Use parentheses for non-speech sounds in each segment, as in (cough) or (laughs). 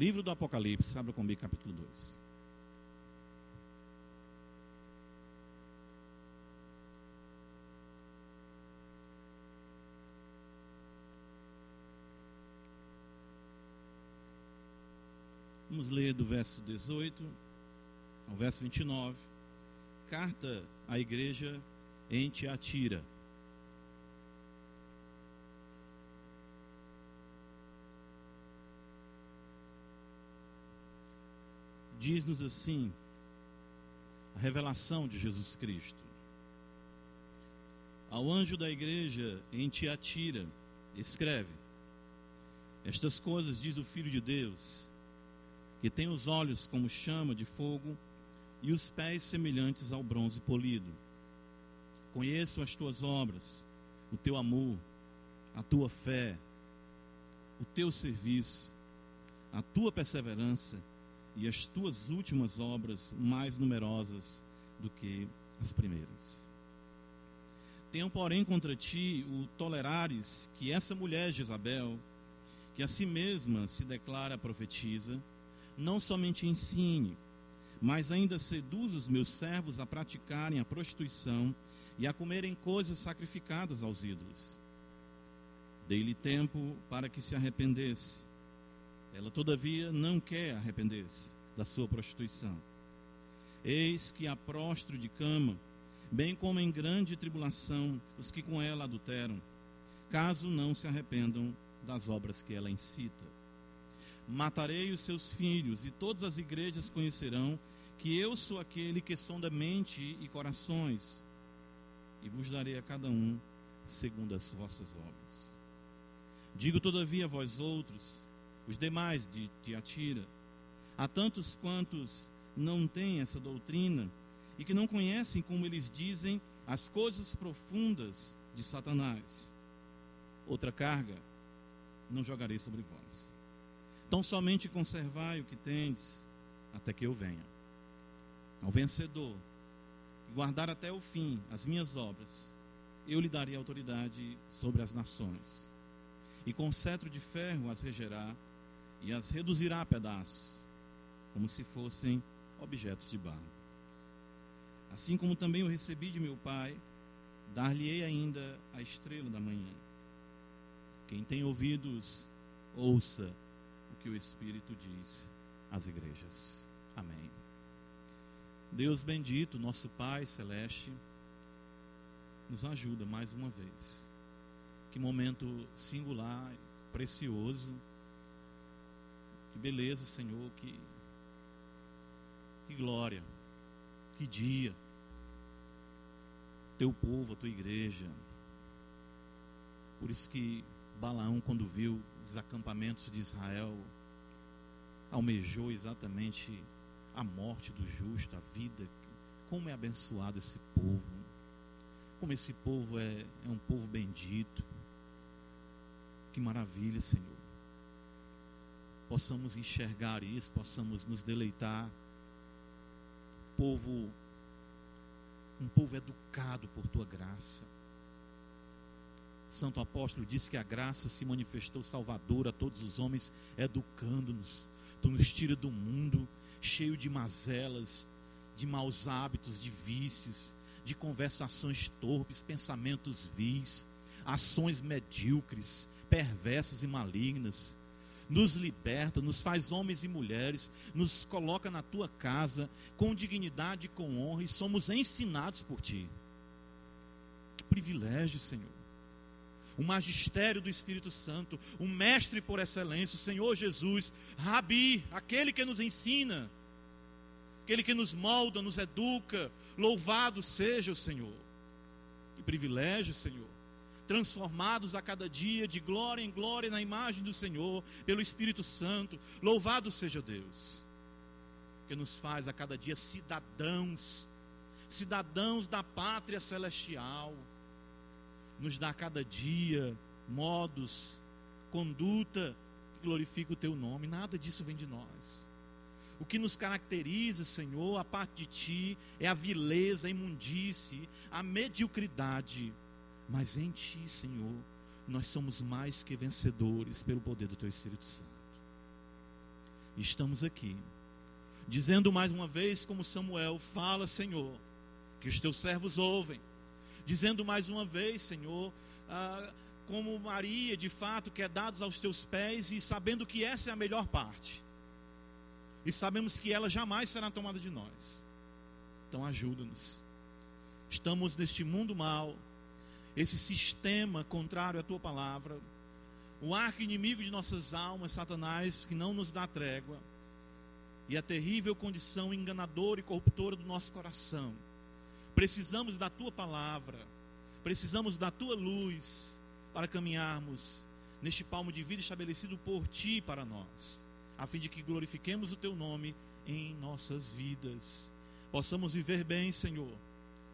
Livro do Apocalipse, abra comigo capítulo 2. Vamos ler do verso 18 ao verso 29. Carta à igreja em Tiatira. Diz-nos assim a revelação de Jesus Cristo. Ao anjo da igreja em Tiatira, escreve: Estas coisas diz o Filho de Deus que tem os olhos como chama de fogo e os pés semelhantes ao bronze polido. Conheço as tuas obras, o teu amor, a tua fé, o teu serviço, a tua perseverança e as tuas últimas obras mais numerosas do que as primeiras. Tenho, porém, contra ti o tolerares que essa mulher Jezabel, que a si mesma se declara profetisa, não somente ensine, mas ainda seduz os meus servos a praticarem a prostituição e a comerem coisas sacrificadas aos ídolos. Dei-lhe tempo para que se arrependesse. Ela, todavia, não quer arrepender-se da sua prostituição. Eis que a prostro de cama, bem como em grande tribulação os que com ela adulteram, caso não se arrependam das obras que ela incita matarei os seus filhos, e todas as igrejas conhecerão que eu sou aquele que sonda mente e corações, e vos darei a cada um segundo as vossas obras. Digo todavia a vós outros, os demais de Tiatira, a tantos quantos não têm essa doutrina e que não conhecem, como eles dizem, as coisas profundas de Satanás. Outra carga não jogarei sobre vós Tão somente conservai o que tendes, até que eu venha. Ao vencedor, guardar até o fim as minhas obras, eu lhe darei autoridade sobre as nações. E com cetro de ferro as regerá e as reduzirá a pedaços, como se fossem objetos de barro. Assim como também eu recebi de meu Pai, dar-lhe-ei ainda a estrela da manhã. Quem tem ouvidos, ouça que o Espírito diz às igrejas. Amém. Deus bendito, nosso Pai celeste, nos ajuda mais uma vez. Que momento singular, precioso. Que beleza, Senhor, que que glória. Que dia. Teu povo, a tua igreja. Por isso que Balaão, quando viu os acampamentos de Israel, almejou exatamente a morte do justo, a vida. Como é abençoado esse povo. Como esse povo é, é um povo bendito. Que maravilha, Senhor. Possamos enxergar isso, possamos nos deleitar. Povo, um povo educado por tua graça Santo apóstolo disse que a graça se manifestou salvadora a todos os homens, educando-nos. Tu nos tira do mundo cheio de mazelas, de maus hábitos, de vícios, de conversações torpes, pensamentos vis, ações medíocres, perversas e malignas. Nos liberta, nos faz homens e mulheres, nos coloca na tua casa com dignidade e com honra e somos ensinados por ti. Que privilégio, Senhor o magistério do Espírito Santo, o mestre por excelência, o Senhor Jesus, Rabi, aquele que nos ensina, aquele que nos molda, nos educa. Louvado seja o Senhor. Que privilégio, Senhor. Transformados a cada dia de glória em glória na imagem do Senhor, pelo Espírito Santo. Louvado seja Deus, que nos faz a cada dia cidadãos, cidadãos da pátria celestial nos dá cada dia modos, conduta que glorifica o teu nome. Nada disso vem de nós. O que nos caracteriza, Senhor, a parte de ti, é a vileza, a imundície, a mediocridade. Mas em ti, Senhor, nós somos mais que vencedores pelo poder do teu Espírito Santo. Estamos aqui, dizendo mais uma vez, como Samuel, fala, Senhor, que os teus servos ouvem. Dizendo mais uma vez, Senhor, ah, como Maria, de fato, que é dados aos teus pés e sabendo que essa é a melhor parte. E sabemos que ela jamais será tomada de nós. Então ajuda-nos. Estamos neste mundo mal, esse sistema contrário à tua palavra, o arco inimigo de nossas almas, Satanás, que não nos dá trégua, e a terrível condição enganadora e corruptora do nosso coração. Precisamos da tua palavra, precisamos da tua luz para caminharmos neste palmo de vida estabelecido por ti para nós, a fim de que glorifiquemos o teu nome em nossas vidas. Possamos viver bem, Senhor,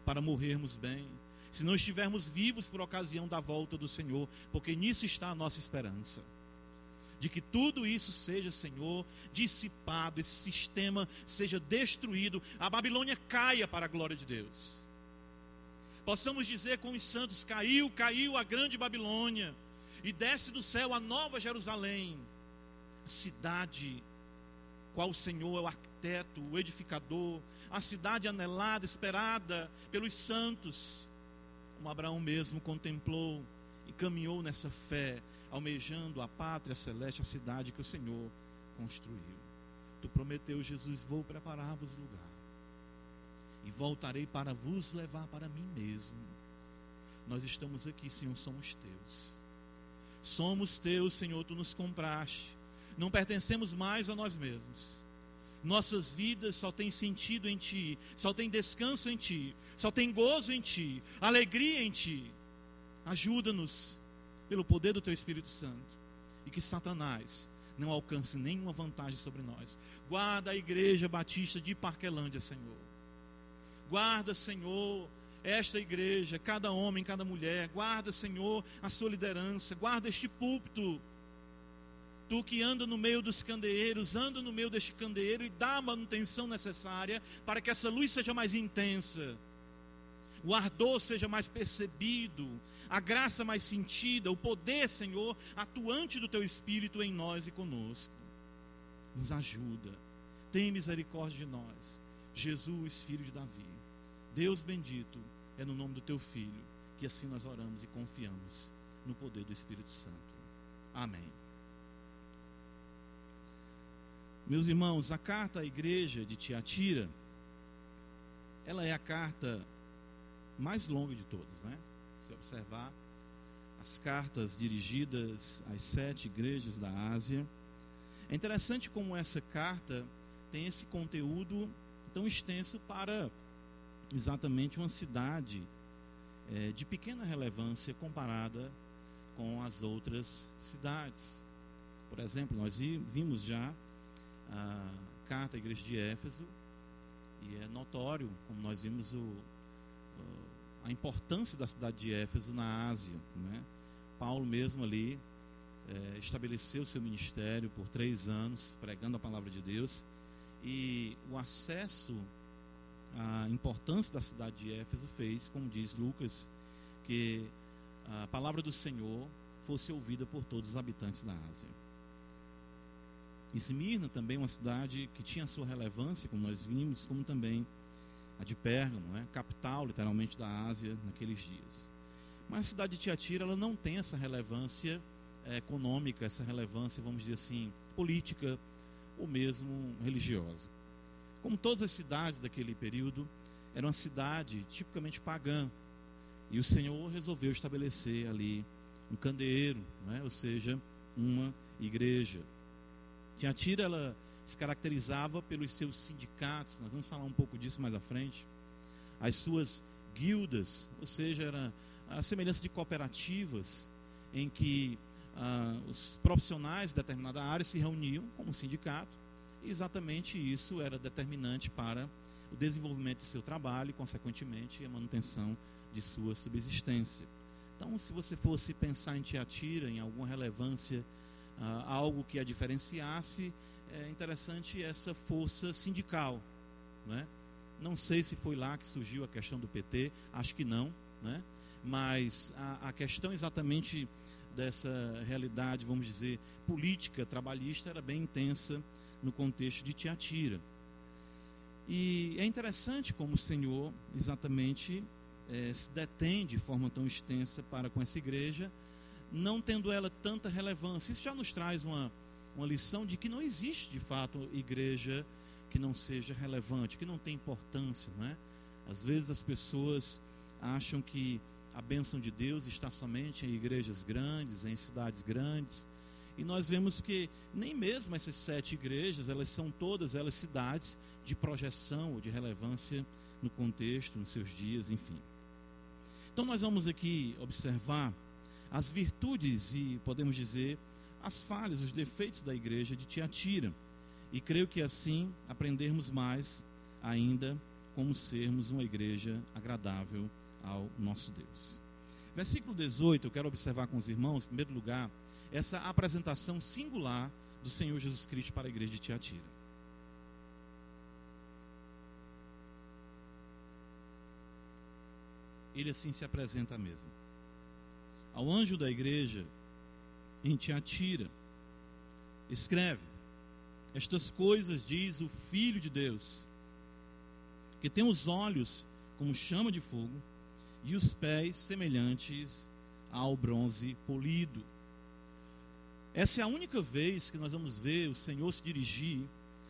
para morrermos bem se não estivermos vivos por ocasião da volta do Senhor, porque nisso está a nossa esperança. De que tudo isso seja, Senhor, dissipado, esse sistema seja destruído, a Babilônia caia para a glória de Deus. Possamos dizer com os santos: caiu, caiu a grande Babilônia, e desce do céu a nova Jerusalém, a cidade, qual o Senhor é o arquiteto, o edificador, a cidade anelada, esperada pelos santos como Abraão mesmo contemplou e caminhou nessa fé, almejando a pátria celeste, a cidade que o Senhor construiu. Tu prometeu, Jesus, vou preparar-vos lugar. E voltarei para vos levar para mim mesmo. Nós estamos aqui, Senhor, somos teus. Somos teus, Senhor, tu nos compraste. Não pertencemos mais a nós mesmos. Nossas vidas só têm sentido em Ti, só tem descanso em Ti, só tem gozo em Ti, alegria em Ti. Ajuda-nos pelo poder do Teu Espírito Santo e que Satanás não alcance nenhuma vantagem sobre nós. Guarda a Igreja Batista de Parquelândia, Senhor. Guarda, Senhor, esta igreja, cada homem, cada mulher. Guarda, Senhor, a sua liderança. Guarda este púlpito Tu que anda no meio dos candeeiros, anda no meio deste candeeiro e dá a manutenção necessária para que essa luz seja mais intensa, o ardor seja mais percebido, a graça mais sentida, o poder, Senhor, atuante do Teu Espírito em nós e conosco. Nos ajuda, tem misericórdia de nós, Jesus, filho de Davi. Deus bendito, é no nome do Teu Filho que assim nós oramos e confiamos no poder do Espírito Santo. Amém. Meus irmãos, a carta à igreja de Tiatira, ela é a carta mais longa de todas, né? Se observar as cartas dirigidas às sete igrejas da Ásia, é interessante como essa carta tem esse conteúdo tão extenso para exatamente uma cidade é, de pequena relevância comparada com as outras cidades. Por exemplo, nós vimos já a carta à igreja de Éfeso e é notório, como nós vimos, o, a importância da cidade de Éfeso na Ásia. Né? Paulo mesmo ali é, estabeleceu seu ministério por três anos, pregando a palavra de Deus, e o acesso à importância da cidade de Éfeso fez, como diz Lucas, que a palavra do Senhor fosse ouvida por todos os habitantes da Ásia. Esmirna também é uma cidade que tinha sua relevância, como nós vimos, como também a de Pérgamo, né? capital literalmente da Ásia naqueles dias. Mas a cidade de Tiatira ela não tem essa relevância é, econômica, essa relevância, vamos dizer assim, política ou mesmo religiosa. Como todas as cidades daquele período, era uma cidade tipicamente pagã. E o Senhor resolveu estabelecer ali um candeeiro, é? ou seja, uma igreja. Tiatira ela se caracterizava pelos seus sindicatos, nós vamos falar um pouco disso mais à frente. As suas guildas, ou seja, era a semelhança de cooperativas em que ah, os profissionais de determinada área se reuniam como sindicato, e exatamente isso era determinante para o desenvolvimento de seu trabalho e, consequentemente, a manutenção de sua subsistência. Então, se você fosse pensar em Tiatira, em alguma relevância ah, algo que a diferenciasse, é interessante essa força sindical. Né? Não sei se foi lá que surgiu a questão do PT, acho que não, né? mas a, a questão exatamente dessa realidade, vamos dizer, política trabalhista era bem intensa no contexto de Tiatira. E é interessante como o Senhor exatamente é, se detém de forma tão extensa para com essa igreja, não tendo ela tanta relevância. Isso já nos traz uma, uma lição de que não existe de fato igreja que não seja relevante, que não tem importância, não é? Às vezes as pessoas acham que a bênção de Deus está somente em igrejas grandes, em cidades grandes, e nós vemos que nem mesmo essas sete igrejas, elas são todas elas cidades de projeção ou de relevância no contexto, nos seus dias, enfim. Então nós vamos aqui observar as virtudes e podemos dizer as falhas, os defeitos da igreja de Tiatira. E creio que assim aprendermos mais ainda como sermos uma igreja agradável ao nosso Deus. Versículo 18, eu quero observar com os irmãos, em primeiro lugar, essa apresentação singular do Senhor Jesus Cristo para a igreja de Tiatira. Ele assim se apresenta mesmo. Ao anjo da igreja em Tiatira, escreve: Estas coisas diz o Filho de Deus, que tem os olhos como chama de fogo e os pés semelhantes ao bronze polido. Essa é a única vez que nós vamos ver o Senhor se dirigir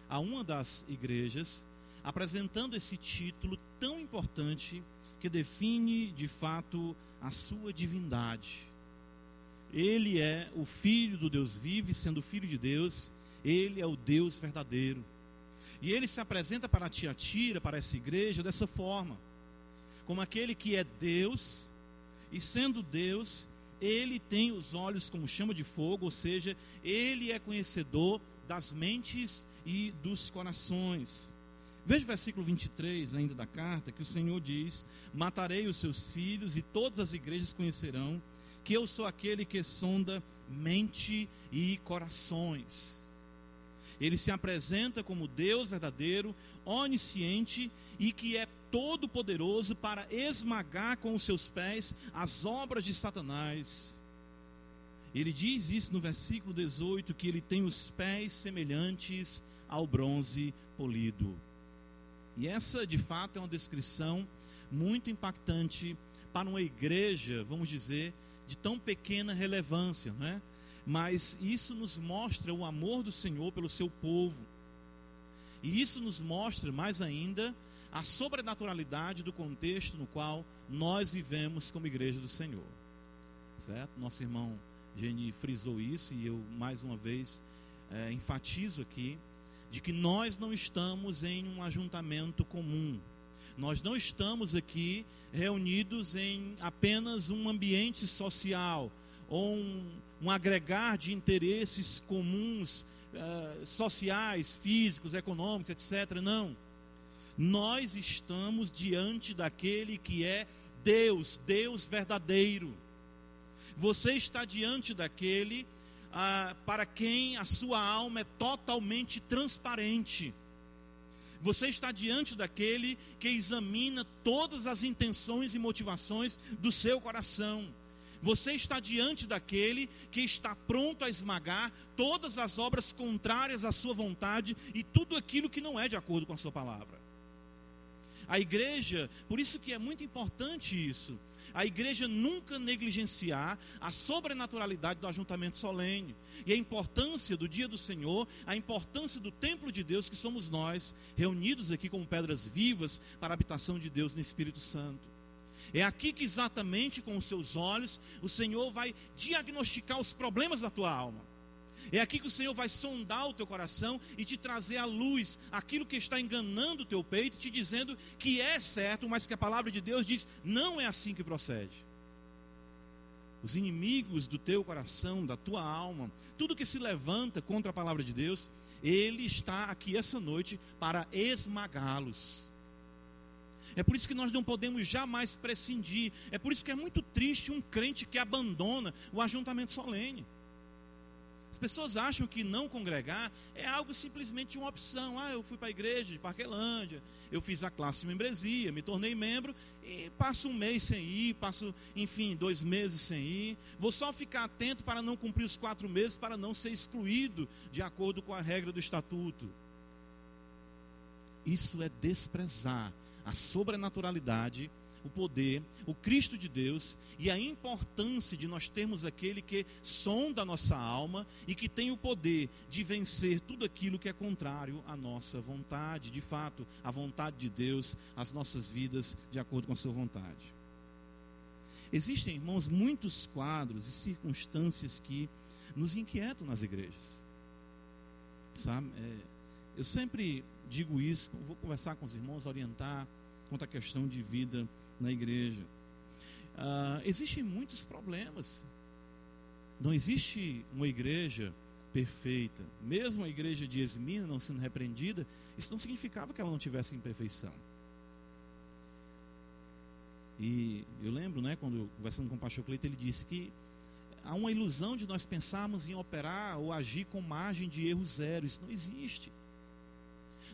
a uma das igrejas, apresentando esse título tão importante que define de fato a sua divindade. Ele é o Filho do Deus vivo, sendo Filho de Deus, ele é o Deus verdadeiro. E ele se apresenta para Tiatira, para essa igreja, dessa forma: como aquele que é Deus, e sendo Deus, ele tem os olhos como chama de fogo, ou seja, ele é conhecedor das mentes e dos corações. Veja o versículo 23 ainda da carta, que o Senhor diz: Matarei os seus filhos, e todas as igrejas conhecerão que eu sou aquele que sonda mente e corações. Ele se apresenta como Deus verdadeiro, onisciente e que é todo-poderoso para esmagar com os seus pés as obras de Satanás. Ele diz isso no versículo 18: que ele tem os pés semelhantes ao bronze polido. E essa, de fato, é uma descrição muito impactante para uma igreja, vamos dizer, de tão pequena relevância, né? Mas isso nos mostra o amor do Senhor pelo seu povo. E isso nos mostra mais ainda a sobrenaturalidade do contexto no qual nós vivemos como igreja do Senhor. Certo? Nosso irmão Geni frisou isso e eu mais uma vez é, enfatizo aqui de que nós não estamos em um ajuntamento comum. Nós não estamos aqui reunidos em apenas um ambiente social ou um, um agregar de interesses comuns uh, sociais, físicos, econômicos, etc. Não nós estamos diante daquele que é Deus, Deus verdadeiro. Você está diante daquele ah, para quem a sua alma é totalmente transparente. Você está diante daquele que examina todas as intenções e motivações do seu coração. Você está diante daquele que está pronto a esmagar todas as obras contrárias à sua vontade e tudo aquilo que não é de acordo com a sua palavra. A igreja, por isso que é muito importante isso, a igreja nunca negligenciar a sobrenaturalidade do ajuntamento solene e a importância do dia do Senhor, a importância do templo de Deus que somos nós, reunidos aqui como pedras vivas para a habitação de Deus no Espírito Santo. É aqui que exatamente com os seus olhos o Senhor vai diagnosticar os problemas da tua alma. É aqui que o Senhor vai sondar o teu coração e te trazer à luz aquilo que está enganando o teu peito, te dizendo que é certo, mas que a palavra de Deus diz não é assim que procede. Os inimigos do teu coração, da tua alma, tudo que se levanta contra a palavra de Deus, ele está aqui essa noite para esmagá-los. É por isso que nós não podemos jamais prescindir. É por isso que é muito triste um crente que abandona o ajuntamento solene. As pessoas acham que não congregar é algo simplesmente uma opção. Ah, eu fui para a igreja de Parquelândia, eu fiz a classe de membresia, me tornei membro e passo um mês sem ir, passo, enfim, dois meses sem ir. Vou só ficar atento para não cumprir os quatro meses, para não ser excluído de acordo com a regra do estatuto. Isso é desprezar a sobrenaturalidade o poder, o Cristo de Deus e a importância de nós termos aquele que sonda a nossa alma e que tem o poder de vencer tudo aquilo que é contrário à nossa vontade, de fato, a vontade de Deus, as nossas vidas de acordo com a sua vontade. Existem, irmãos, muitos quadros e circunstâncias que nos inquietam nas igrejas. Sabe? É, eu sempre digo isso, vou conversar com os irmãos, orientar quanto à questão de vida na igreja. Uh, existem muitos problemas. Não existe uma igreja perfeita. Mesmo a igreja de Esmina não sendo repreendida, isso não significava que ela não tivesse imperfeição. E eu lembro, né, quando conversando com o pastor Cleito, ele disse que há uma ilusão de nós pensarmos em operar ou agir com margem de erro zero. Isso não existe.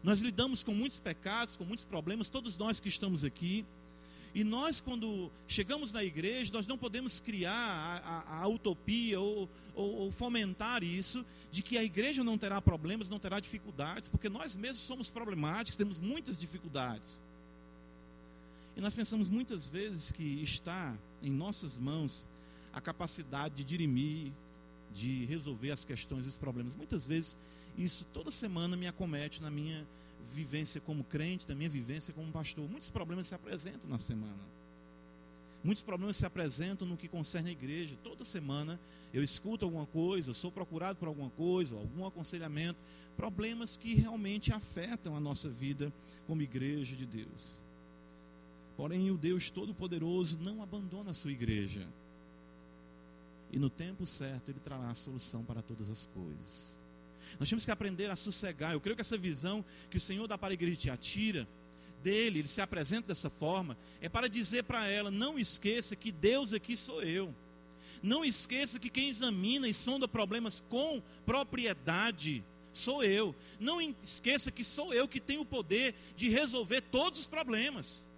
Nós lidamos com muitos pecados, com muitos problemas, todos nós que estamos aqui. E nós, quando chegamos na igreja, nós não podemos criar a, a, a utopia ou, ou, ou, fomentar isso, de que a igreja não terá problemas, não terá dificuldades, porque nós mesmos somos problemáticos, temos muitas dificuldades. E nós pensamos muitas vezes que está em nossas mãos a capacidade de dirimir, de resolver as questões os problemas. Muitas vezes isso toda semana me acomete na minha vivência como crente, da minha vivência como pastor. Muitos problemas se apresentam na semana. Muitos problemas se apresentam no que concerne a igreja. Toda semana eu escuto alguma coisa, sou procurado por alguma coisa, algum aconselhamento. Problemas que realmente afetam a nossa vida como igreja de Deus. Porém, o Deus Todo-Poderoso não abandona a sua igreja. E no tempo certo, Ele trará a solução para todas as coisas. Nós temos que aprender a sossegar. Eu creio que essa visão que o Senhor dá para a igreja de Atira, dele, ele se apresenta dessa forma, é para dizer para ela: não esqueça que Deus aqui sou eu. Não esqueça que quem examina e sonda problemas com propriedade sou eu. Não esqueça que sou eu que tenho o poder de resolver todos os problemas.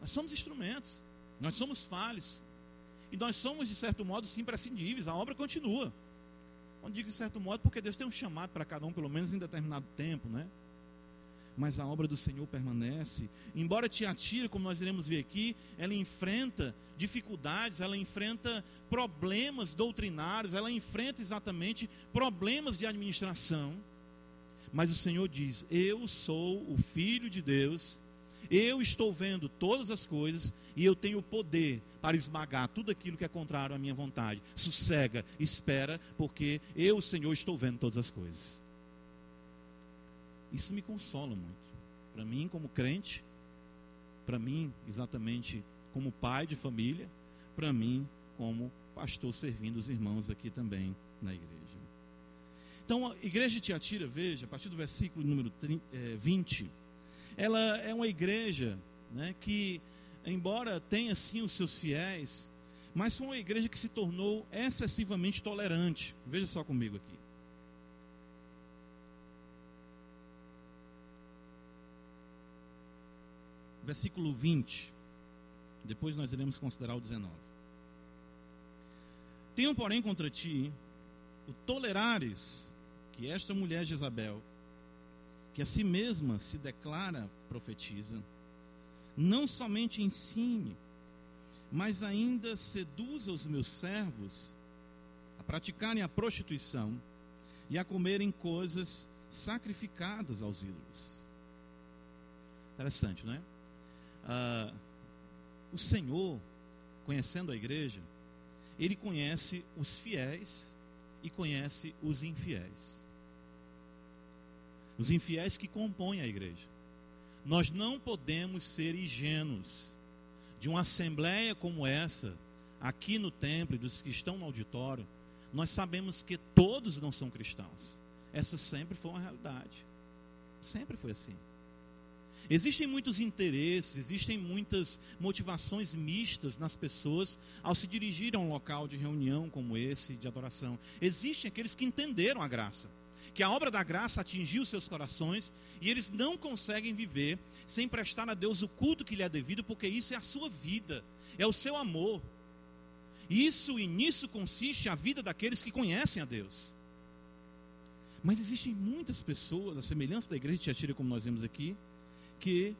Nós somos instrumentos, nós somos falhos. E nós somos, de certo modo, imprescindíveis. A obra continua. Não digo de certo modo, porque Deus tem um chamado para cada um, pelo menos em determinado tempo, né? Mas a obra do Senhor permanece. Embora te atire, como nós iremos ver aqui, ela enfrenta dificuldades, ela enfrenta problemas doutrinários, ela enfrenta exatamente problemas de administração. Mas o Senhor diz: Eu sou o Filho de Deus eu estou vendo todas as coisas e eu tenho poder para esmagar tudo aquilo que é contrário à minha vontade. Sossega, espera, porque eu, Senhor, estou vendo todas as coisas. Isso me consola muito. Para mim, como crente, para mim, exatamente como pai de família, para mim, como pastor servindo os irmãos aqui também na igreja. Então, a igreja de Tiatira, veja, a partir do versículo número 20 ela é uma igreja né, que, embora tenha sim os seus fiéis, mas foi uma igreja que se tornou excessivamente tolerante. Veja só comigo aqui. Versículo 20. Depois nós iremos considerar o 19. Tenho, porém, contra ti o tolerares que esta mulher Jezabel que a si mesma se declara profetiza, não somente ensine, mas ainda seduza os meus servos a praticarem a prostituição e a comerem coisas sacrificadas aos ídolos. Interessante, não é? Ah, o Senhor, conhecendo a igreja, ele conhece os fiéis e conhece os infiéis os infiéis que compõem a igreja. Nós não podemos ser ingênuos de uma assembleia como essa, aqui no templo e dos que estão no auditório. Nós sabemos que todos não são cristãos. Essa sempre foi uma realidade. Sempre foi assim. Existem muitos interesses, existem muitas motivações mistas nas pessoas ao se dirigirem a um local de reunião como esse, de adoração. Existem aqueles que entenderam a graça, que a obra da graça atingiu seus corações e eles não conseguem viver sem prestar a Deus o culto que lhe é devido, porque isso é a sua vida, é o seu amor. Isso e nisso consiste a vida daqueles que conhecem a Deus. Mas existem muitas pessoas, a semelhança da igreja de Tiatira, como nós vemos aqui, que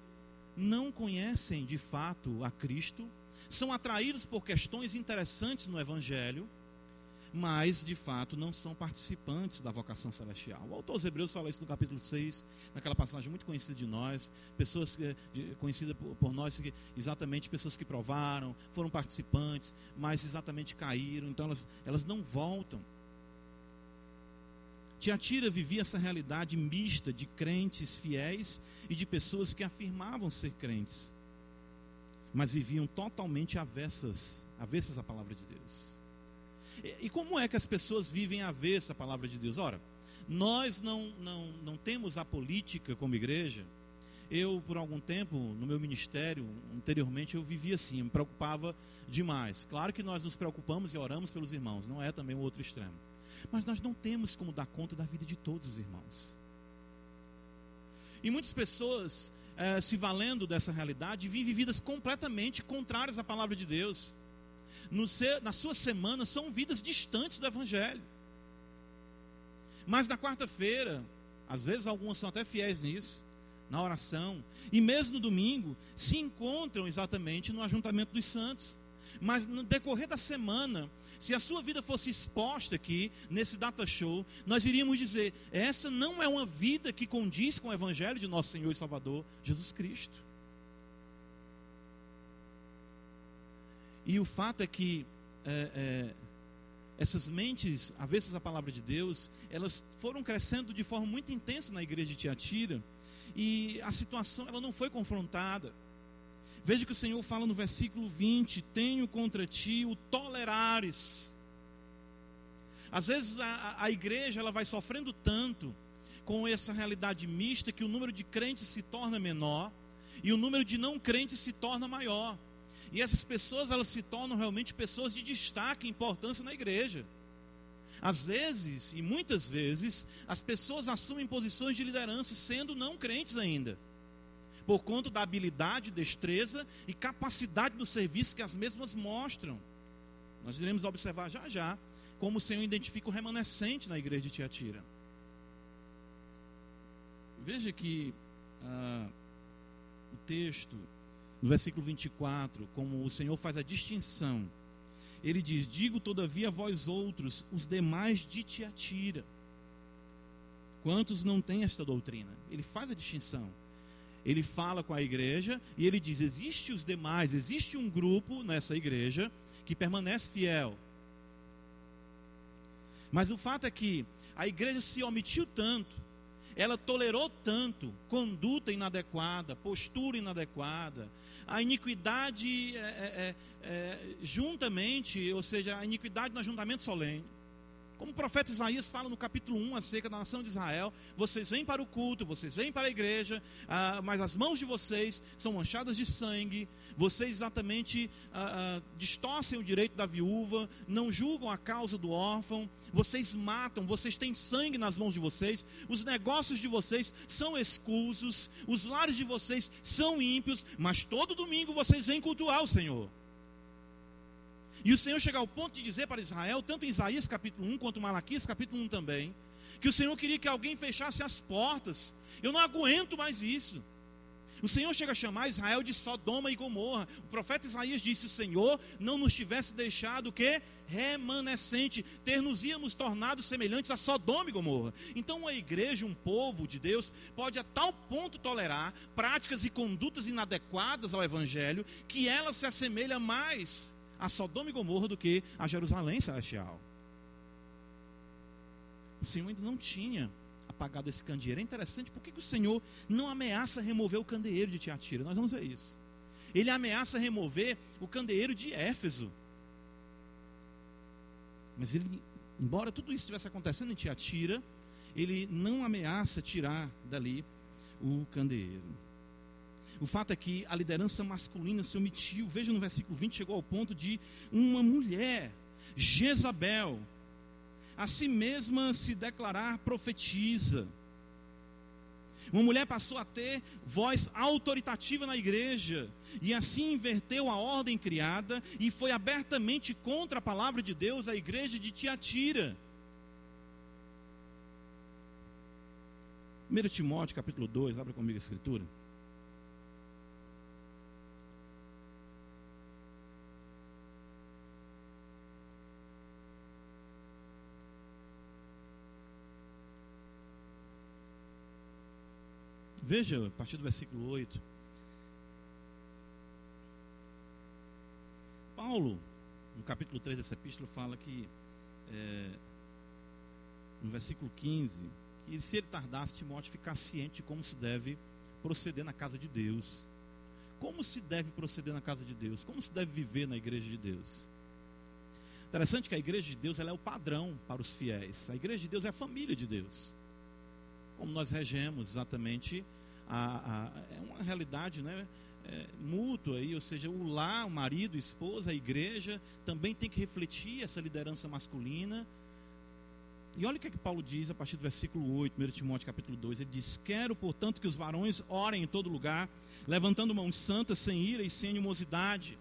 não conhecem de fato a Cristo, são atraídos por questões interessantes no Evangelho, mas de fato não são participantes da vocação celestial. O autor dos Hebreus fala isso no capítulo 6, naquela passagem muito conhecida de nós, pessoas que, de, conhecidas por, por, nós, que, exatamente pessoas que provaram, foram participantes, mas exatamente caíram, então elas, elas não voltam. Tiatira vivia essa realidade mista de crentes fiéis e de pessoas que afirmavam ser crentes, mas viviam totalmente avessas, avessas à palavra de Deus. E, como é que as pessoas vivem avessas à palavra de Deus? Ora, nós não, não, não temos a política como igreja. Eu, por algum tempo, no meu ministério, anteriormente, eu vivia assim, me preocupava demais. Claro que nós nos preocupamos e oramos pelos irmãos, não é também o outro extremo. Mas nós não temos como dar conta da vida de todos os irmãos. E muitas pessoas, eh, se valendo dessa realidade, vivem vidas completamente contrárias à palavra de Deus. Seu, na sua semana são vidas distantes do Evangelho. Mas na quarta-feira, às vezes algumas são até fiéis nisso, na oração, e mesmo no domingo, se encontram exatamente no ajuntamento dos santos. Mas no decorrer da semana, se a sua vida fosse exposta aqui, nesse data show, nós iríamos dizer: essa não é uma vida que condiz com o Evangelho de nosso Senhor e Salvador, Jesus Cristo. E o fato é que é, é, essas mentes, avessas à palavra de Deus, elas foram crescendo de forma muito intensa na igreja de Tiatira, e a situação ela não foi confrontada. Veja que o Senhor fala no versículo 20: Tenho contra ti o tolerares. Às vezes a, a igreja ela vai sofrendo tanto com essa realidade mista que o número de crentes se torna menor e o número de não crentes se torna maior. E essas pessoas elas se tornam realmente pessoas de destaque e importância na igreja. Às vezes, e muitas vezes, as pessoas assumem posições de liderança sendo não crentes ainda por conta da habilidade, destreza e capacidade do serviço que as mesmas mostram. Nós iremos observar já já como o Senhor identifica o remanescente na igreja de Tiatira. Veja que ah, o texto, no versículo 24, como o Senhor faz a distinção. Ele diz: Digo todavia a vós outros, os demais de Tiatira. Quantos não têm esta doutrina? Ele faz a distinção ele fala com a igreja e ele diz: existe os demais, existe um grupo nessa igreja que permanece fiel. Mas o fato é que a igreja se omitiu tanto, ela tolerou tanto conduta inadequada, postura inadequada, a iniquidade é, é, é, juntamente, ou seja, a iniquidade no ajuntamento solene como o profeta Isaías fala no capítulo 1 acerca da nação de Israel, vocês vêm para o culto, vocês vêm para a igreja, ah, mas as mãos de vocês são manchadas de sangue, vocês exatamente ah, ah, distorcem o direito da viúva, não julgam a causa do órfão, vocês matam, vocês têm sangue nas mãos de vocês, os negócios de vocês são escusos, os lares de vocês são ímpios, mas todo domingo vocês vêm cultuar o Senhor. E o Senhor chega ao ponto de dizer para Israel, tanto em Isaías capítulo 1 quanto Malaquias capítulo 1 também, que o Senhor queria que alguém fechasse as portas. Eu não aguento mais isso. O Senhor chega a chamar Israel de Sodoma e Gomorra. O profeta Isaías disse: O Senhor não nos tivesse deixado o que? Remanescente, ter nos íamos tornado semelhantes a Sodoma e Gomorra. Então, uma igreja, um povo de Deus, pode a tal ponto tolerar práticas e condutas inadequadas ao Evangelho, que ela se assemelha mais a Sodoma e Gomorra do que a Jerusalém celestial. O Senhor ainda não tinha apagado esse candeeiro. É interessante, por que, que o Senhor não ameaça remover o candeeiro de Tiatira? Nós vamos ver isso. Ele ameaça remover o candeeiro de Éfeso. Mas ele, embora tudo isso estivesse acontecendo em Tiatira, ele não ameaça tirar dali o candeeiro. O fato é que a liderança masculina se omitiu. Veja no versículo 20, chegou ao ponto de uma mulher, Jezabel, a si mesma se declarar profetiza. Uma mulher passou a ter voz autoritativa na igreja e assim inverteu a ordem criada e foi abertamente contra a palavra de Deus a igreja de Tiatira. 1 Timóteo capítulo 2, abre comigo a escritura. Veja a partir do versículo 8. Paulo, no capítulo 3 dessa epístola, fala que, é, no versículo 15, que se ele tardasse, Timóteo ficar ciente de como se deve proceder na casa de Deus. Como se deve proceder na casa de Deus? Como se deve viver na igreja de Deus? Interessante que a igreja de Deus ela é o padrão para os fiéis. A igreja de Deus é a família de Deus. Como nós regemos exatamente a, a, é uma realidade né, é, mútua, aí, ou seja, o lar, o marido, a esposa, a igreja também tem que refletir essa liderança masculina. E olha o que, é que Paulo diz a partir do versículo 8, 1 Timóteo capítulo 2. Ele diz: Quero, portanto, que os varões orem em todo lugar, levantando mãos santas, sem ira e sem animosidade.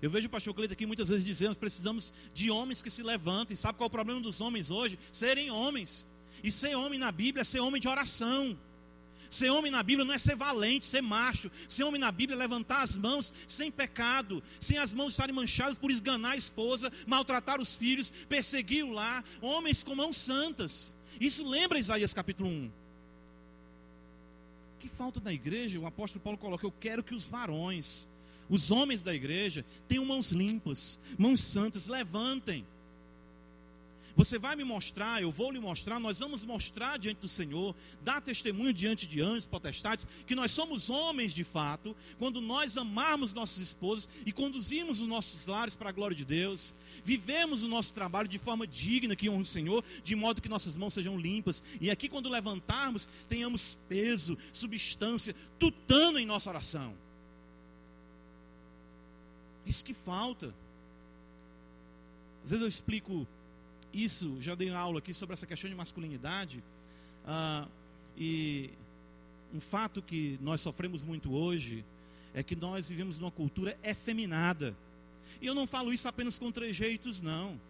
Eu vejo o pastor Cleito aqui muitas vezes dizendo: precisamos de homens que se levantem. Sabe qual é o problema dos homens hoje? Serem homens. E ser homem na Bíblia é ser homem de oração. Ser homem na Bíblia não é ser valente, ser macho. Ser homem na Bíblia é levantar as mãos sem pecado, sem as mãos estarem manchadas por esganar a esposa, maltratar os filhos, perseguir o lar. Homens com mãos santas. Isso lembra Isaías capítulo 1. Que falta na igreja? O apóstolo Paulo coloca: Eu quero que os varões, os homens da igreja, tenham mãos limpas, mãos santas, levantem. Você vai me mostrar, eu vou lhe mostrar, nós vamos mostrar diante do Senhor, dar testemunho diante de anjos, potestades, que nós somos homens de fato, quando nós amarmos nossas esposas e conduzimos os nossos lares para a glória de Deus, vivemos o nosso trabalho de forma digna que honra o Senhor, de modo que nossas mãos sejam limpas, e aqui quando levantarmos, tenhamos peso, substância, tutano em nossa oração. Isso que falta. Às vezes eu explico isso, já dei aula aqui sobre essa questão de masculinidade. Ah, e um fato que nós sofremos muito hoje é que nós vivemos numa cultura efeminada. E eu não falo isso apenas com trejeitos, não.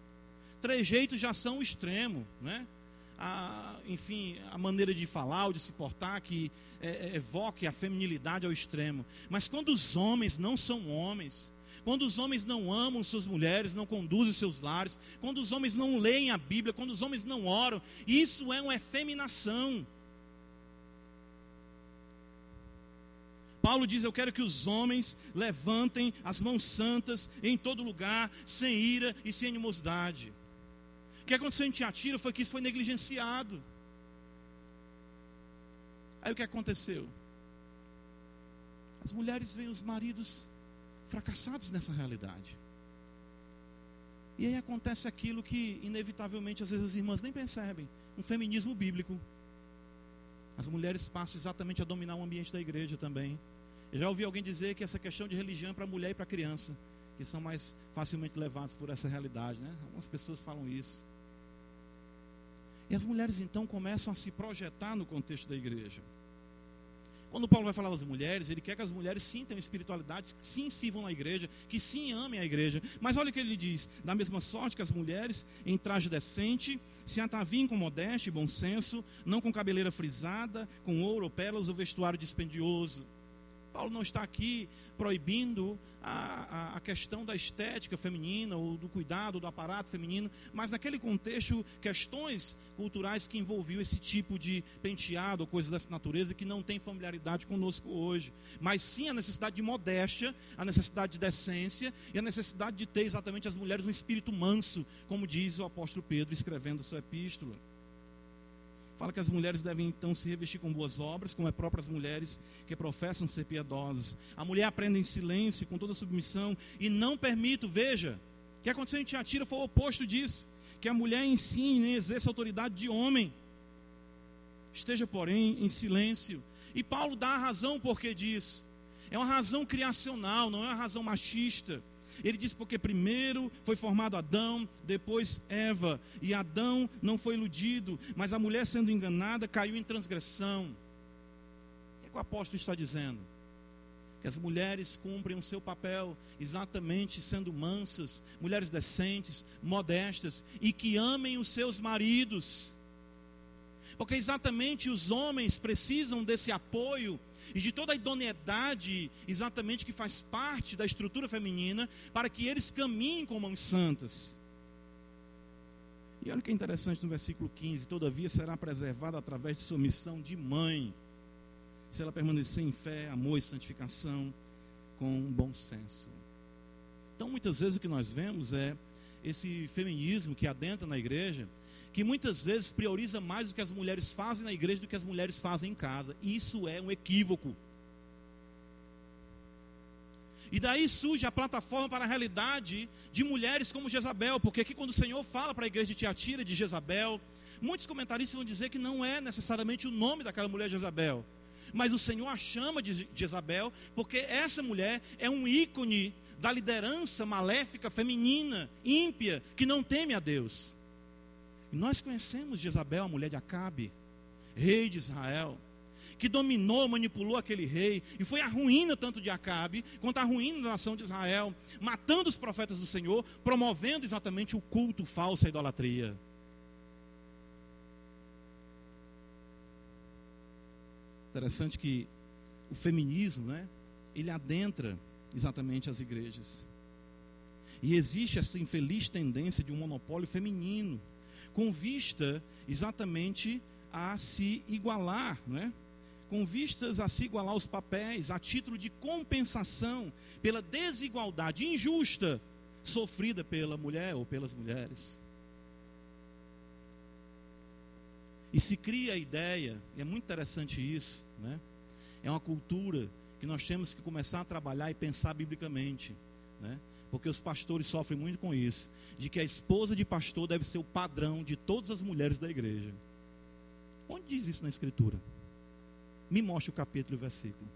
Trejeitos já são o extremo, né? A, enfim, a maneira de falar ou de se portar que é, é, evoque a feminilidade ao extremo. Mas quando os homens não são homens, quando os homens não amam suas mulheres, não conduzem seus lares, quando os homens não leem a Bíblia, quando os homens não oram, isso é uma efeminação. Paulo diz: Eu quero que os homens levantem as mãos santas em todo lugar, sem ira e sem animosidade. O que aconteceu em Tiatira foi que isso foi negligenciado. Aí o que aconteceu? As mulheres veem os maridos fracassados nessa realidade. E aí acontece aquilo que, inevitavelmente, às vezes as irmãs nem percebem: um feminismo bíblico. As mulheres passam exatamente a dominar o ambiente da igreja também. Eu já ouvi alguém dizer que essa questão de religião é para mulher e para criança, que são mais facilmente levados por essa realidade, né? Algumas pessoas falam isso. E as mulheres então começam a se projetar no contexto da igreja. Quando Paulo vai falar das mulheres, ele quer que as mulheres sintam espiritualidade, que sim sirvam na igreja, que sim amem a igreja. Mas olha o que ele diz: da mesma sorte que as mulheres, em traje decente, se ataviem com modéstia e bom senso, não com cabeleira frisada, com ouro ou pérolas ou vestuário dispendioso. Paulo não está aqui proibindo a, a, a, questão da estética feminina ou do cuidado do aparato feminino, mas naquele contexto, questões culturais que envolviam esse tipo de penteado ou coisas dessa natureza que não tem familiaridade conosco hoje, mas sim a necessidade de modéstia, a necessidade de decência e a necessidade de ter exatamente as mulheres um espírito manso, como diz o apóstolo Pedro escrevendo sua epístola. Fala que as mulheres devem então se revestir com boas obras, como é próprias mulheres que professam ser piedosas. A mulher aprende em silêncio, com toda submissão, e não permito, veja, o que aconteceu em Tiatira foi o oposto disso, que a mulher ensine e exerça autoridade de homem. Esteja, porém, em silêncio. E Paulo dá a razão porque diz. É uma razão criacional, não é uma razão machista. Ele diz porque primeiro foi formado Adão, depois Eva, e Adão não foi iludido, mas a mulher sendo enganada caiu em transgressão. O que, é que o apóstolo está dizendo? Que as mulheres cumprem o seu papel exatamente sendo mansas, mulheres decentes, modestas e que amem os seus maridos. Porque exatamente os homens precisam desse apoio e de toda a idoneidade, exatamente que faz parte da estrutura feminina, para que eles caminhem com mãos santas. E olha que interessante no versículo 15: Todavia será preservada através de sua missão de mãe, se ela permanecer em fé, amor e santificação, com bom senso. Então, muitas vezes o que nós vemos é esse feminismo que adentra na igreja que muitas vezes prioriza mais o que as mulheres fazem na igreja do que as mulheres fazem em casa. Isso é um equívoco. E daí surge a plataforma para a realidade de mulheres como Jezabel, porque aqui quando o Senhor fala para a igreja de Tiatira de Jezabel, muitos comentaristas vão dizer que não é necessariamente o nome daquela mulher Jezabel, mas o Senhor a chama de Jezabel, porque essa mulher é um ícone da liderança maléfica feminina, ímpia, que não teme a Deus. E nós conhecemos Jezabel, a mulher de Acabe, rei de Israel, que dominou, manipulou aquele rei, e foi a ruína tanto de Acabe, quanto a ruína da nação de Israel, matando os profetas do Senhor, promovendo exatamente o culto falso, a idolatria. Interessante que o feminismo, né, ele adentra exatamente as igrejas. E existe essa infeliz tendência de um monopólio feminino com vista exatamente a se igualar, né? com vistas a se igualar os papéis, a título de compensação pela desigualdade injusta sofrida pela mulher ou pelas mulheres. E se cria a ideia, e é muito interessante isso, né? é uma cultura que nós temos que começar a trabalhar e pensar biblicamente. Né? Porque os pastores sofrem muito com isso, de que a esposa de pastor deve ser o padrão de todas as mulheres da igreja. Onde diz isso na Escritura? Me mostre o capítulo e o versículo.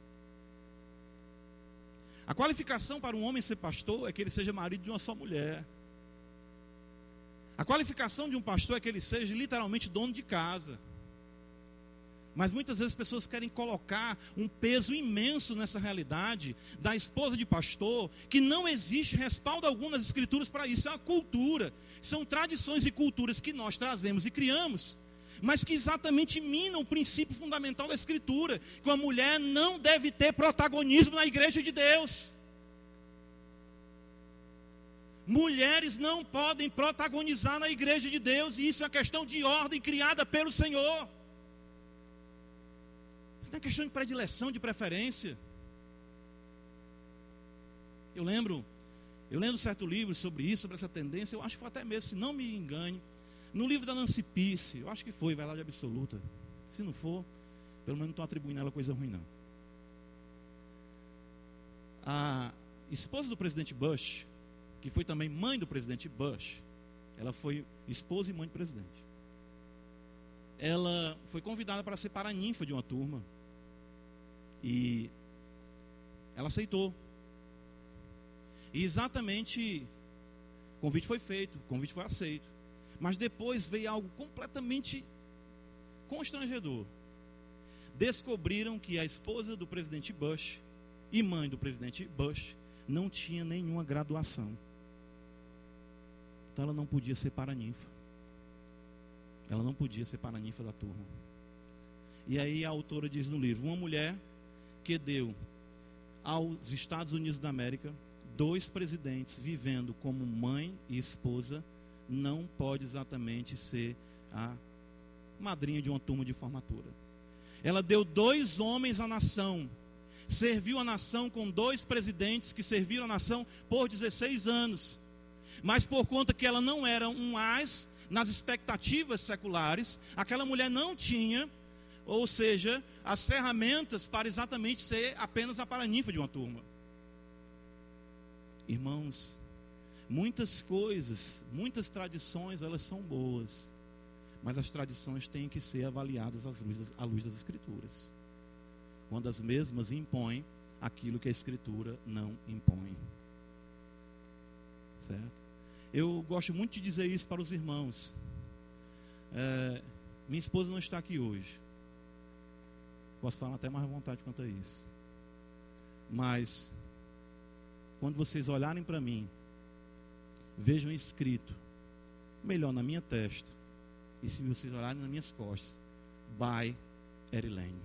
A qualificação para um homem ser pastor é que ele seja marido de uma só mulher. A qualificação de um pastor é que ele seja literalmente dono de casa. Mas muitas vezes as pessoas querem colocar um peso imenso nessa realidade da esposa de pastor, que não existe respaldo algum nas escrituras para isso, é uma cultura, são tradições e culturas que nós trazemos e criamos, mas que exatamente minam o princípio fundamental da escritura, que uma mulher não deve ter protagonismo na igreja de Deus. Mulheres não podem protagonizar na igreja de Deus, e isso é uma questão de ordem criada pelo Senhor. Isso não é questão de predileção, de preferência. Eu lembro, eu lendo certo livro sobre isso, sobre essa tendência, eu acho que foi até mesmo, se não me engane, no livro da Nancy Peace, eu acho que foi, verdade absoluta. Se não for, pelo menos não estou atribuindo a ela coisa ruim, não. A esposa do presidente Bush, que foi também mãe do presidente Bush, ela foi esposa e mãe do presidente. Ela foi convidada para ser paraninfa de uma turma e ela aceitou. E exatamente, o convite foi feito, o convite foi aceito. Mas depois veio algo completamente constrangedor. Descobriram que a esposa do presidente Bush e mãe do presidente Bush não tinha nenhuma graduação. Então ela não podia ser paraninfa. Ela não podia ser paraninfa da turma. E aí a autora diz no livro: uma mulher que deu aos Estados Unidos da América dois presidentes vivendo como mãe e esposa, não pode exatamente ser a madrinha de uma turma de formatura. Ela deu dois homens à nação, serviu a nação com dois presidentes que serviram a nação por 16 anos. Mas por conta que ela não era um as nas expectativas seculares, aquela mulher não tinha ou seja, as ferramentas para exatamente ser apenas a paraninfa de uma turma. Irmãos, muitas coisas, muitas tradições, elas são boas, mas as tradições têm que ser avaliadas à luz das, à luz das Escrituras. Quando as mesmas impõem aquilo que a Escritura não impõe. Certo? Eu gosto muito de dizer isso para os irmãos. É, minha esposa não está aqui hoje. Posso falar até mais à vontade quanto a isso. Mas, quando vocês olharem para mim, vejam escrito, melhor na minha testa, e se vocês olharem nas minhas costas, by Erilene.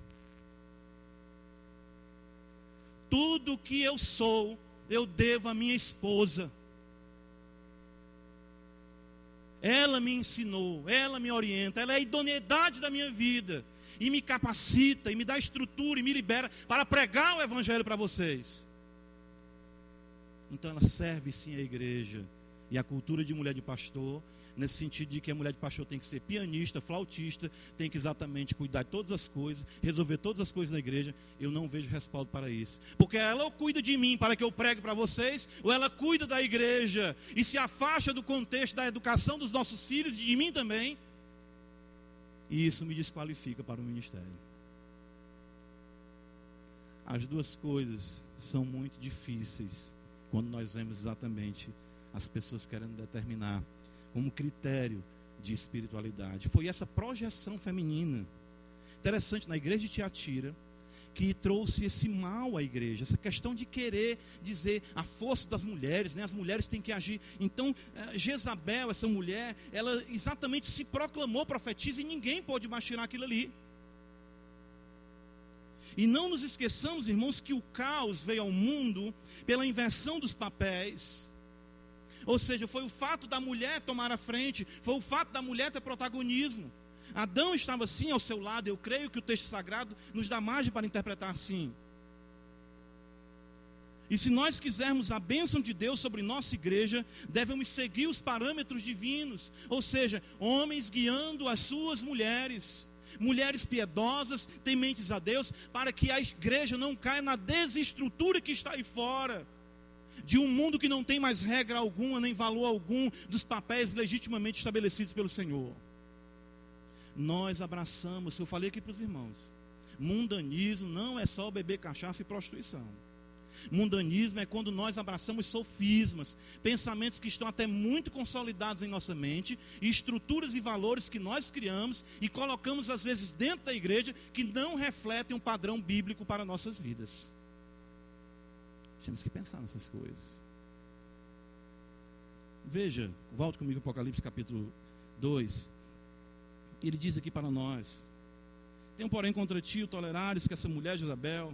Tudo que eu sou, eu devo à minha esposa. Ela me ensinou, ela me orienta, ela é a idoneidade da minha vida e me capacita, e me dá estrutura, e me libera para pregar o Evangelho para vocês. Então ela serve sim a igreja. E a cultura de mulher de pastor, nesse sentido de que a mulher de pastor tem que ser pianista, flautista, tem que exatamente cuidar de todas as coisas, resolver todas as coisas na igreja, eu não vejo respaldo para isso. Porque ela ou cuida de mim para que eu pregue para vocês, ou ela cuida da igreja e se afasta do contexto da educação dos nossos filhos e de mim também e isso me desqualifica para o ministério. As duas coisas são muito difíceis quando nós vemos exatamente as pessoas querendo determinar como critério de espiritualidade. Foi essa projeção feminina. Interessante, na igreja de Tiatira, que trouxe esse mal à igreja, essa questão de querer dizer a força das mulheres, né? as mulheres têm que agir. Então, eh, Jezabel, essa mulher, ela exatamente se proclamou profetisa e ninguém pôde mais tirar aquilo ali. E não nos esqueçamos, irmãos, que o caos veio ao mundo pela inversão dos papéis. Ou seja, foi o fato da mulher tomar a frente, foi o fato da mulher ter protagonismo. Adão estava assim ao seu lado, eu creio que o texto sagrado nos dá margem para interpretar assim. E se nós quisermos a bênção de Deus sobre nossa igreja, devemos seguir os parâmetros divinos, ou seja, homens guiando as suas mulheres, mulheres piedosas, tementes a Deus, para que a igreja não caia na desestrutura que está aí fora, de um mundo que não tem mais regra alguma, nem valor algum dos papéis legitimamente estabelecidos pelo Senhor nós abraçamos, eu falei aqui para os irmãos, mundanismo não é só beber cachaça e prostituição. Mundanismo é quando nós abraçamos sofismas, pensamentos que estão até muito consolidados em nossa mente, estruturas e valores que nós criamos e colocamos às vezes dentro da igreja que não refletem um padrão bíblico para nossas vidas. Temos que pensar nessas coisas. Veja, volte comigo Apocalipse capítulo 2 ele diz aqui para nós: Tenho, porém, contra ti o tolerares que essa mulher Jezabel,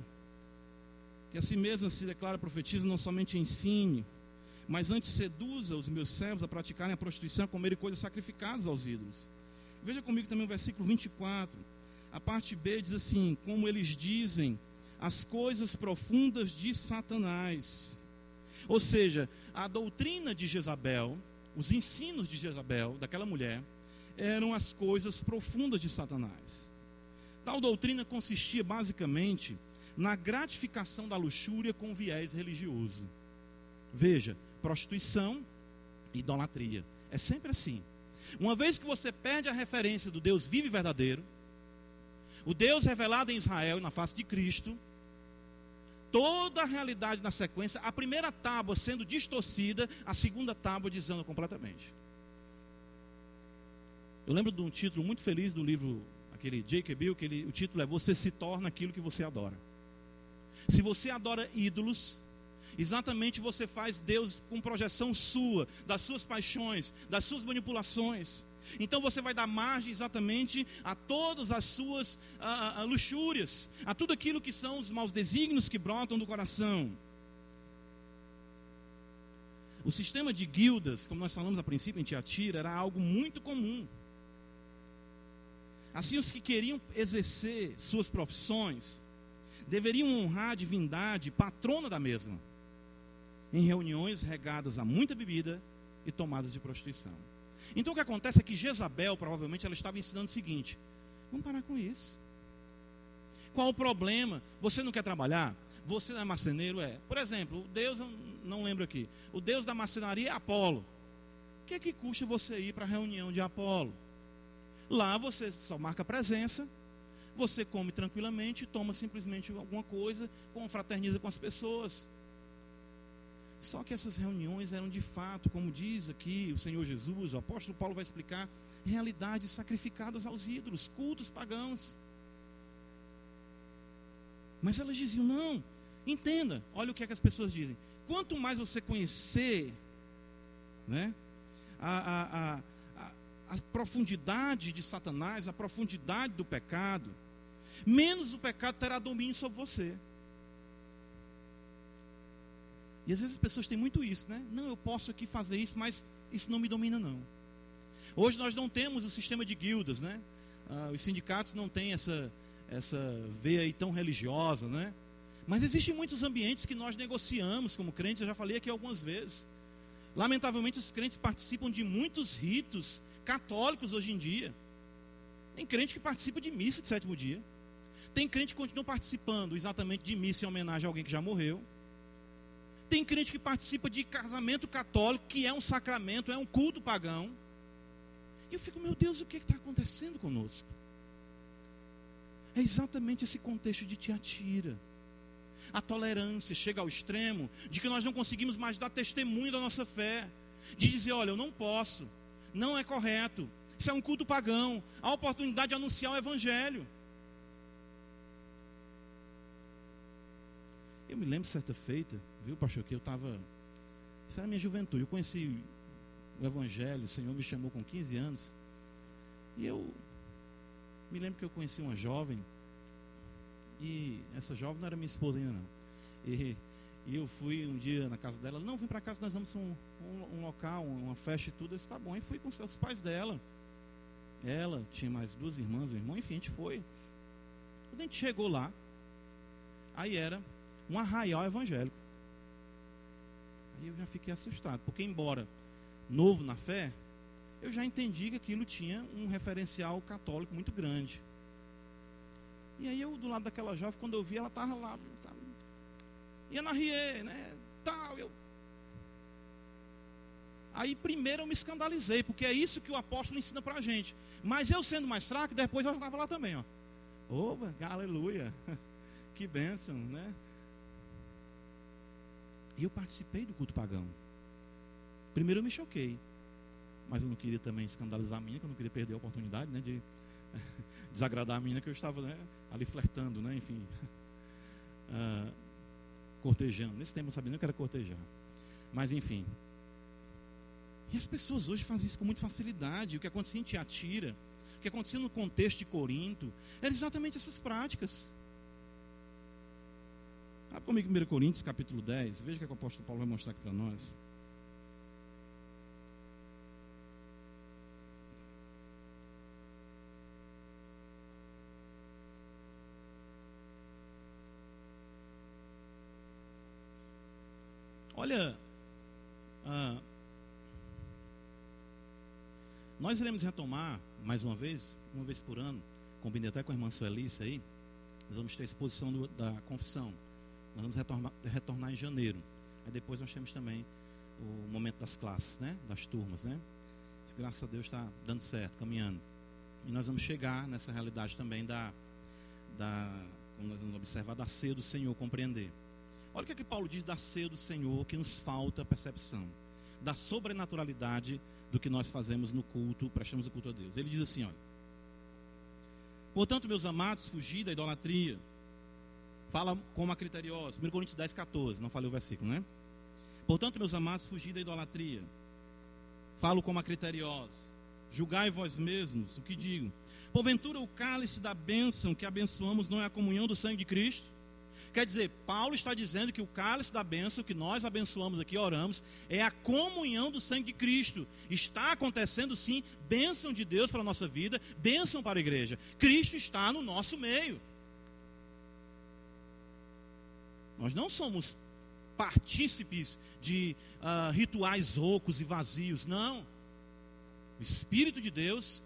que a si mesma se declara profetiza, não somente ensine, mas antes seduza os meus servos a praticarem a prostituição, a comerem coisas sacrificadas aos ídolos. Veja comigo também o versículo 24. A parte B diz assim: Como eles dizem, as coisas profundas de Satanás. Ou seja, a doutrina de Jezabel, os ensinos de Jezabel, daquela mulher, eram as coisas profundas de Satanás. Tal doutrina consistia basicamente na gratificação da luxúria com viés religioso. Veja, prostituição, idolatria. É sempre assim. Uma vez que você perde a referência do Deus vivo e verdadeiro, o Deus revelado em Israel na face de Cristo, toda a realidade na sequência, a primeira tábua sendo distorcida, a segunda tábua dizendo completamente. Eu lembro de um título muito feliz do livro, aquele J.K. Bill, que ele, o título é Você se torna aquilo que você adora. Se você adora ídolos, exatamente você faz Deus com projeção sua, das suas paixões, das suas manipulações. Então você vai dar margem exatamente a todas as suas a, a, luxúrias, a tudo aquilo que são os maus desígnios que brotam do coração. O sistema de guildas, como nós falamos a princípio em Tiatira, era algo muito comum. Assim, os que queriam exercer suas profissões deveriam honrar a divindade patrona da mesma, em reuniões regadas a muita bebida e tomadas de prostituição. Então, o que acontece é que Jezabel, provavelmente, ela estava ensinando o seguinte: vamos parar com isso. Qual o problema? Você não quer trabalhar? Você não é marceneiro? É. Por exemplo, o Deus, não lembro aqui, o Deus da marcenaria é Apolo. O que é que custa você ir para a reunião de Apolo? Lá você só marca presença, você come tranquilamente, toma simplesmente alguma coisa, confraterniza com as pessoas. Só que essas reuniões eram de fato, como diz aqui o Senhor Jesus, o apóstolo Paulo vai explicar, realidades sacrificadas aos ídolos, cultos pagãos. Mas elas diziam: não, entenda, olha o que, é que as pessoas dizem. Quanto mais você conhecer né, a, a, a, a profundidade de Satanás, a profundidade do pecado, menos o pecado terá domínio sobre você. E às vezes as pessoas têm muito isso, né? Não, eu posso aqui fazer isso, mas isso não me domina, não. Hoje nós não temos o sistema de guildas, né? Ah, os sindicatos não têm essa, essa veia aí tão religiosa, né? Mas existem muitos ambientes que nós negociamos como crentes, eu já falei aqui algumas vezes. Lamentavelmente, os crentes participam de muitos ritos católicos hoje em dia. Tem crente que participa de missa de sétimo dia. Tem crente que continua participando exatamente de missa em homenagem a alguém que já morreu. Tem crente que participa de casamento católico, que é um sacramento, é um culto pagão. E eu fico, meu Deus, o que está acontecendo conosco? É exatamente esse contexto de Tiatira. A tolerância chega ao extremo de que nós não conseguimos mais dar testemunho da nossa fé. De dizer, olha, eu não posso, não é correto, isso é um culto pagão, a oportunidade de anunciar o Evangelho. Eu me lembro certa feita, viu, pastor, que eu estava. Isso era minha juventude. Eu conheci o Evangelho, o Senhor me chamou com 15 anos. E eu me lembro que eu conheci uma jovem. E essa jovem não era minha esposa ainda, não. E, e eu fui um dia na casa dela. Não, vem para casa, nós vamos um, um, um, local, uma festa e tudo. Eu disse, tá bom. E fui com os pais dela. Ela tinha mais duas irmãs, um irmão. Enfim, a gente foi. Quando a gente chegou lá, aí era um arraial evangélico. Aí eu já fiquei assustado, porque embora novo na fé, eu já entendi que aquilo tinha um referencial católico muito grande. E aí eu, do lado daquela jovem, quando eu vi, ela estava lá, sabe? Ia na Rie, né? Tal, eu... Aí primeiro eu me escandalizei, porque é isso que o apóstolo ensina pra gente. Mas eu sendo mais fraco, depois eu estava lá também, ó. Oba, aleluia. (laughs) Que bênção, né? E eu participei do culto pagão. Primeiro eu me choquei, mas eu não queria também escandalizar a minha, que eu não queria perder a oportunidade né, de (laughs) desagradar a minha, que eu estava né, ali flertando, né, enfim, uh, (laughs) cortejando. Nesse tempo eu sabia nem que era cortejar. Mas enfim. E as pessoas hoje fazem isso com muita facilidade. O que acontecia em Tiatira, o que acontecia no contexto de Corinto, eram exatamente essas práticas. Abre comigo 1 Coríntios capítulo 10. Veja o que o apóstolo Paulo vai mostrar aqui para nós. Olha, ah, nós iremos retomar mais uma vez, uma vez por ano, combinei até com a irmã Suelice aí, nós vamos ter a exposição do, da confissão. Nós vamos retornar, retornar em janeiro. Aí depois nós temos também o momento das classes, né? Das turmas, né? Mas, graças a Deus está dando certo, caminhando. E nós vamos chegar nessa realidade também da, da como nós vamos observar, da ceia do Senhor, compreender. Olha o que, é que Paulo diz da ceia do Senhor, que nos falta percepção. Da sobrenaturalidade do que nós fazemos no culto, prestamos o culto a Deus. Ele diz assim, olha. Portanto, meus amados, fugi da idolatria. Fala como a criteriosa. 1 Coríntios 10, 14. Não falei o versículo, né? Portanto, meus amados, fugi da idolatria. Falo como a criteriosa. Julgai vós mesmos o que digo. Porventura, o cálice da bênção que abençoamos não é a comunhão do sangue de Cristo? Quer dizer, Paulo está dizendo que o cálice da bênção que nós abençoamos aqui, oramos, é a comunhão do sangue de Cristo. Está acontecendo sim, bênção de Deus para a nossa vida, bênção para a igreja. Cristo está no nosso meio. Nós não somos partícipes de uh, rituais ocos e vazios, não. O Espírito de Deus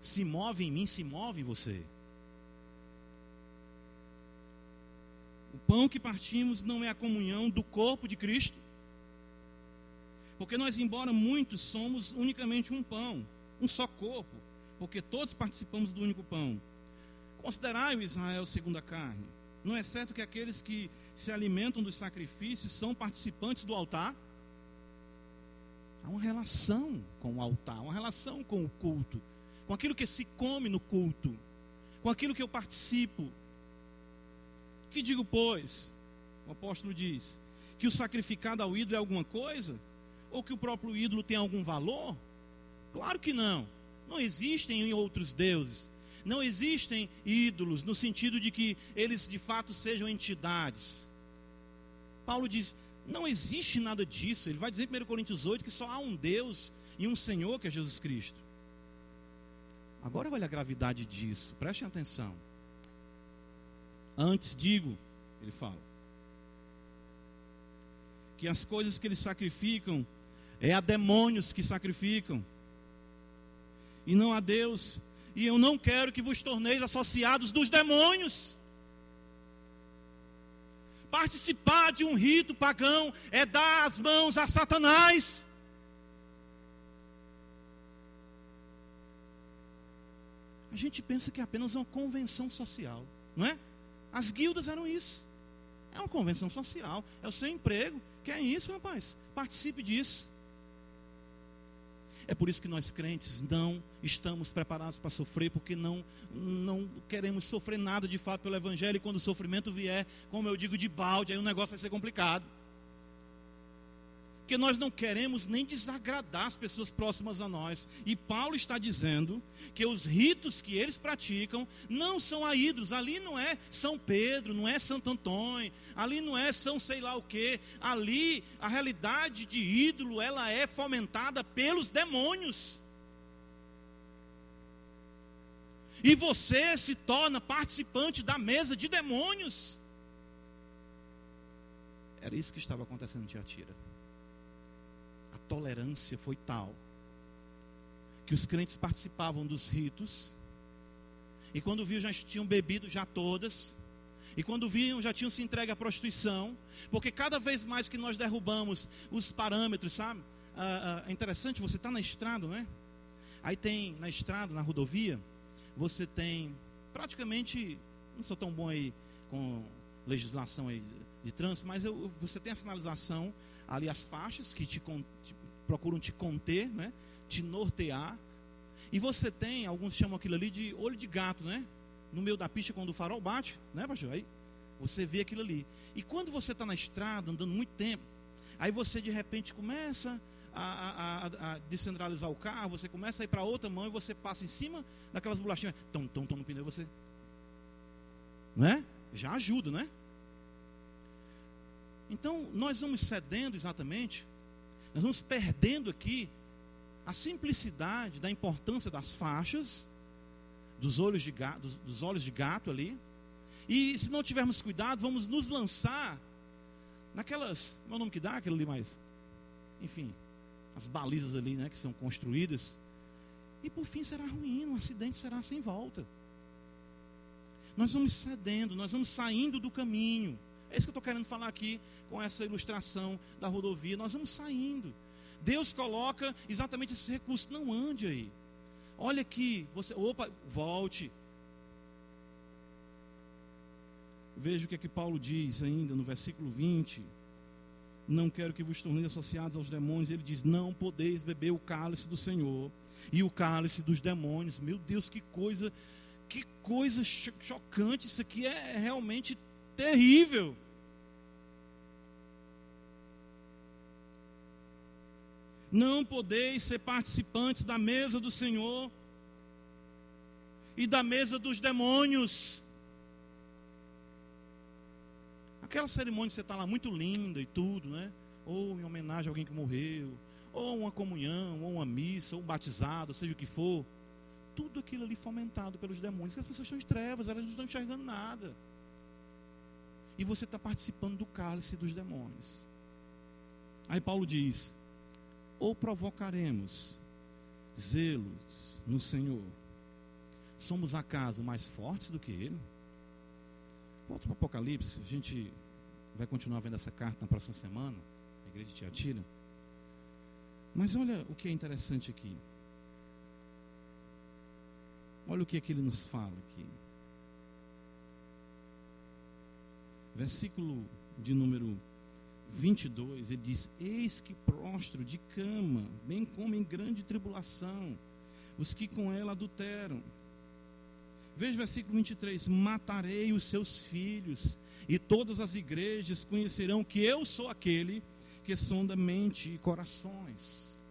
se move em mim, se move em você. O pão que partimos não é a comunhão do corpo de Cristo. Porque nós, embora muitos, somos unicamente um pão, um só corpo, porque todos participamos do único pão. Considerai o Israel segundo a carne. Não é certo que aqueles que se alimentam dos sacrifícios são participantes do altar? Há uma relação com o altar, uma relação com o culto, com aquilo que se come no culto, com aquilo que eu participo. Que digo, pois, o apóstolo diz, que o sacrificado ao ídolo é alguma coisa? Ou que o próprio ídolo tem algum valor? Claro que não. Não existem outros deuses. Não existem ídolos no sentido de que eles de fato sejam entidades. Paulo diz: não existe nada disso. Ele vai dizer em 1 Coríntios 8 que só há um Deus e um Senhor que é Jesus Cristo. Agora olha a gravidade disso, prestem atenção. Antes digo, ele fala, que as coisas que eles sacrificam é a demônios que sacrificam e não a Deus. E eu não quero que vos torneis associados dos demônios. Participar de um rito pagão é dar as mãos a Satanás. A gente pensa que é apenas uma convenção social, não é? As guildas eram isso. É uma convenção social, é o seu emprego. Que é isso, rapaz? Participe disso. É por isso que nós crentes não estamos preparados para sofrer, porque não, não queremos sofrer nada de fato pelo Evangelho. E quando o sofrimento vier, como eu digo, de balde, aí o negócio vai ser complicado. Porque nós não queremos nem desagradar as pessoas próximas a nós. E Paulo está dizendo que os ritos que eles praticam não são a ídolos. Ali não é São Pedro, não é Santo Antônio, ali não é São sei lá o que. Ali a realidade de ídolo ela é fomentada pelos demônios. E você se torna participante da mesa de demônios. Era isso que estava acontecendo em Tiatira tolerância foi tal que os crentes participavam dos ritos, e quando viam já tinham bebido já todas, e quando viam já tinham se entregue à prostituição, porque cada vez mais que nós derrubamos os parâmetros, sabe? Ah, ah, é interessante, você está na estrada, não é? Aí tem na estrada, na rodovia, você tem praticamente, não sou tão bom aí com legislação aí de trânsito, mas eu, você tem a sinalização ali as faixas que te, te procuram te conter, né? te nortear. E você tem, alguns chamam aquilo ali de olho de gato, né? No meio da pista, quando o farol bate, né, pastor? Aí você vê aquilo ali. E quando você está na estrada, andando muito tempo, aí você de repente começa a, a, a, descentralizar o carro, você começa a ir para outra mão e você passa em cima daquelas bolachinhas, tom, tom, tom no pneu, você. Né? Já ajuda, né? Então, nós vamos cedendo exatamente nós vamos perdendo aqui a simplicidade da importância das faixas, dos olhos de gato, dos, dos olhos de gato ali. E se não tivermos cuidado, vamos nos lançar naquelas, meu é nome que dá, aquilo ali mais, enfim, as balizas ali, né, que são construídas. E por fim será ruim, um acidente será sem volta. Nós vamos cedendo, nós vamos saindo do caminho. É isso que eu estou querendo falar aqui com essa ilustração da rodovia. Nós vamos saindo. Deus coloca exatamente esse recurso. Não ande aí. Olha aqui, você, opa, volte. Veja o que é que Paulo diz ainda no versículo 20. Não quero que vos torneis associados aos demônios. Ele diz: Não podeis beber o cálice do Senhor e o cálice dos demônios. Meu Deus, que coisa, que coisa chocante. Isso aqui é realmente terrível. Não podeis ser participantes da mesa do Senhor e da mesa dos demônios. Aquela cerimônia você está lá muito linda e tudo, né? Ou em homenagem a alguém que morreu, ou uma comunhão, ou uma missa, ou um batizado, seja o que for. Tudo aquilo ali fomentado pelos demônios, que as pessoas estão em trevas, elas não estão enxergando nada e você está participando do cálice dos demônios. Aí Paulo diz: ou provocaremos zelos no Senhor, somos acaso mais fortes do que Ele? Volta para o Apocalipse, a gente vai continuar vendo essa carta na próxima semana, a igreja de Tiatira. Mas olha o que é interessante aqui. Olha o que, é que ele nos fala aqui. Versículo de número 22, ele diz: Eis que prostro de cama, bem como em grande tribulação, os que com ela adulteram. Veja o versículo 23: Matarei os seus filhos, e todas as igrejas conhecerão que eu sou aquele que sonda mente e corações.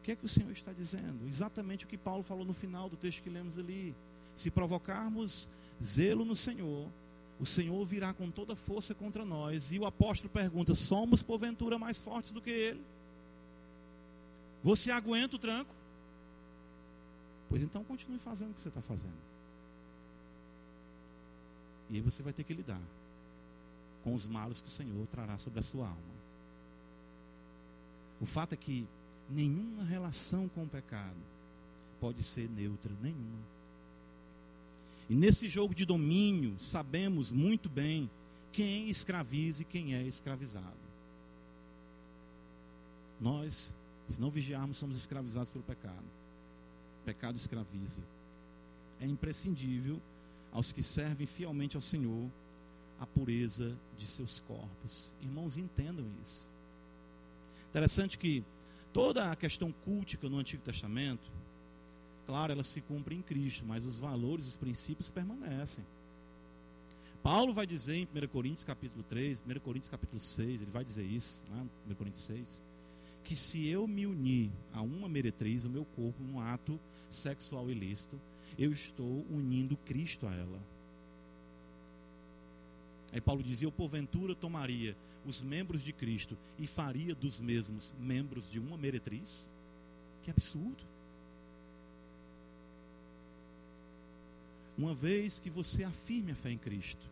O que é que o Senhor está dizendo? Exatamente o que Paulo falou no final do texto que lemos ali. Se provocarmos zelo no Senhor, o Senhor virá com toda força contra nós. E o apóstolo pergunta: somos porventura mais fortes do que ele? Você aguenta o tranco? Pois então continue fazendo o que você está fazendo. E aí você vai ter que lidar com os males que o Senhor trará sobre a sua alma. O fato é que nenhuma relação com o pecado pode ser neutra, nenhuma. E nesse jogo de domínio, sabemos muito bem quem escraviza e quem é escravizado. Nós, se não vigiarmos, somos escravizados pelo pecado. O pecado escraviza. É imprescindível aos que servem fielmente ao Senhor a pureza de seus corpos. Irmãos, entendam isso. Interessante que toda a questão cultica no Antigo Testamento Claro, ela se cumpre em Cristo, mas os valores, os princípios permanecem. Paulo vai dizer em 1 Coríntios capítulo 3, 1 Coríntios capítulo 6, ele vai dizer isso, né, 1 Coríntios 6, que se eu me unir a uma meretriz, o meu corpo, num ato sexual ilícito, eu estou unindo Cristo a ela. Aí Paulo dizia: Eu porventura tomaria os membros de Cristo e faria dos mesmos membros de uma meretriz? Que absurdo. Uma vez que você afirme a fé em Cristo,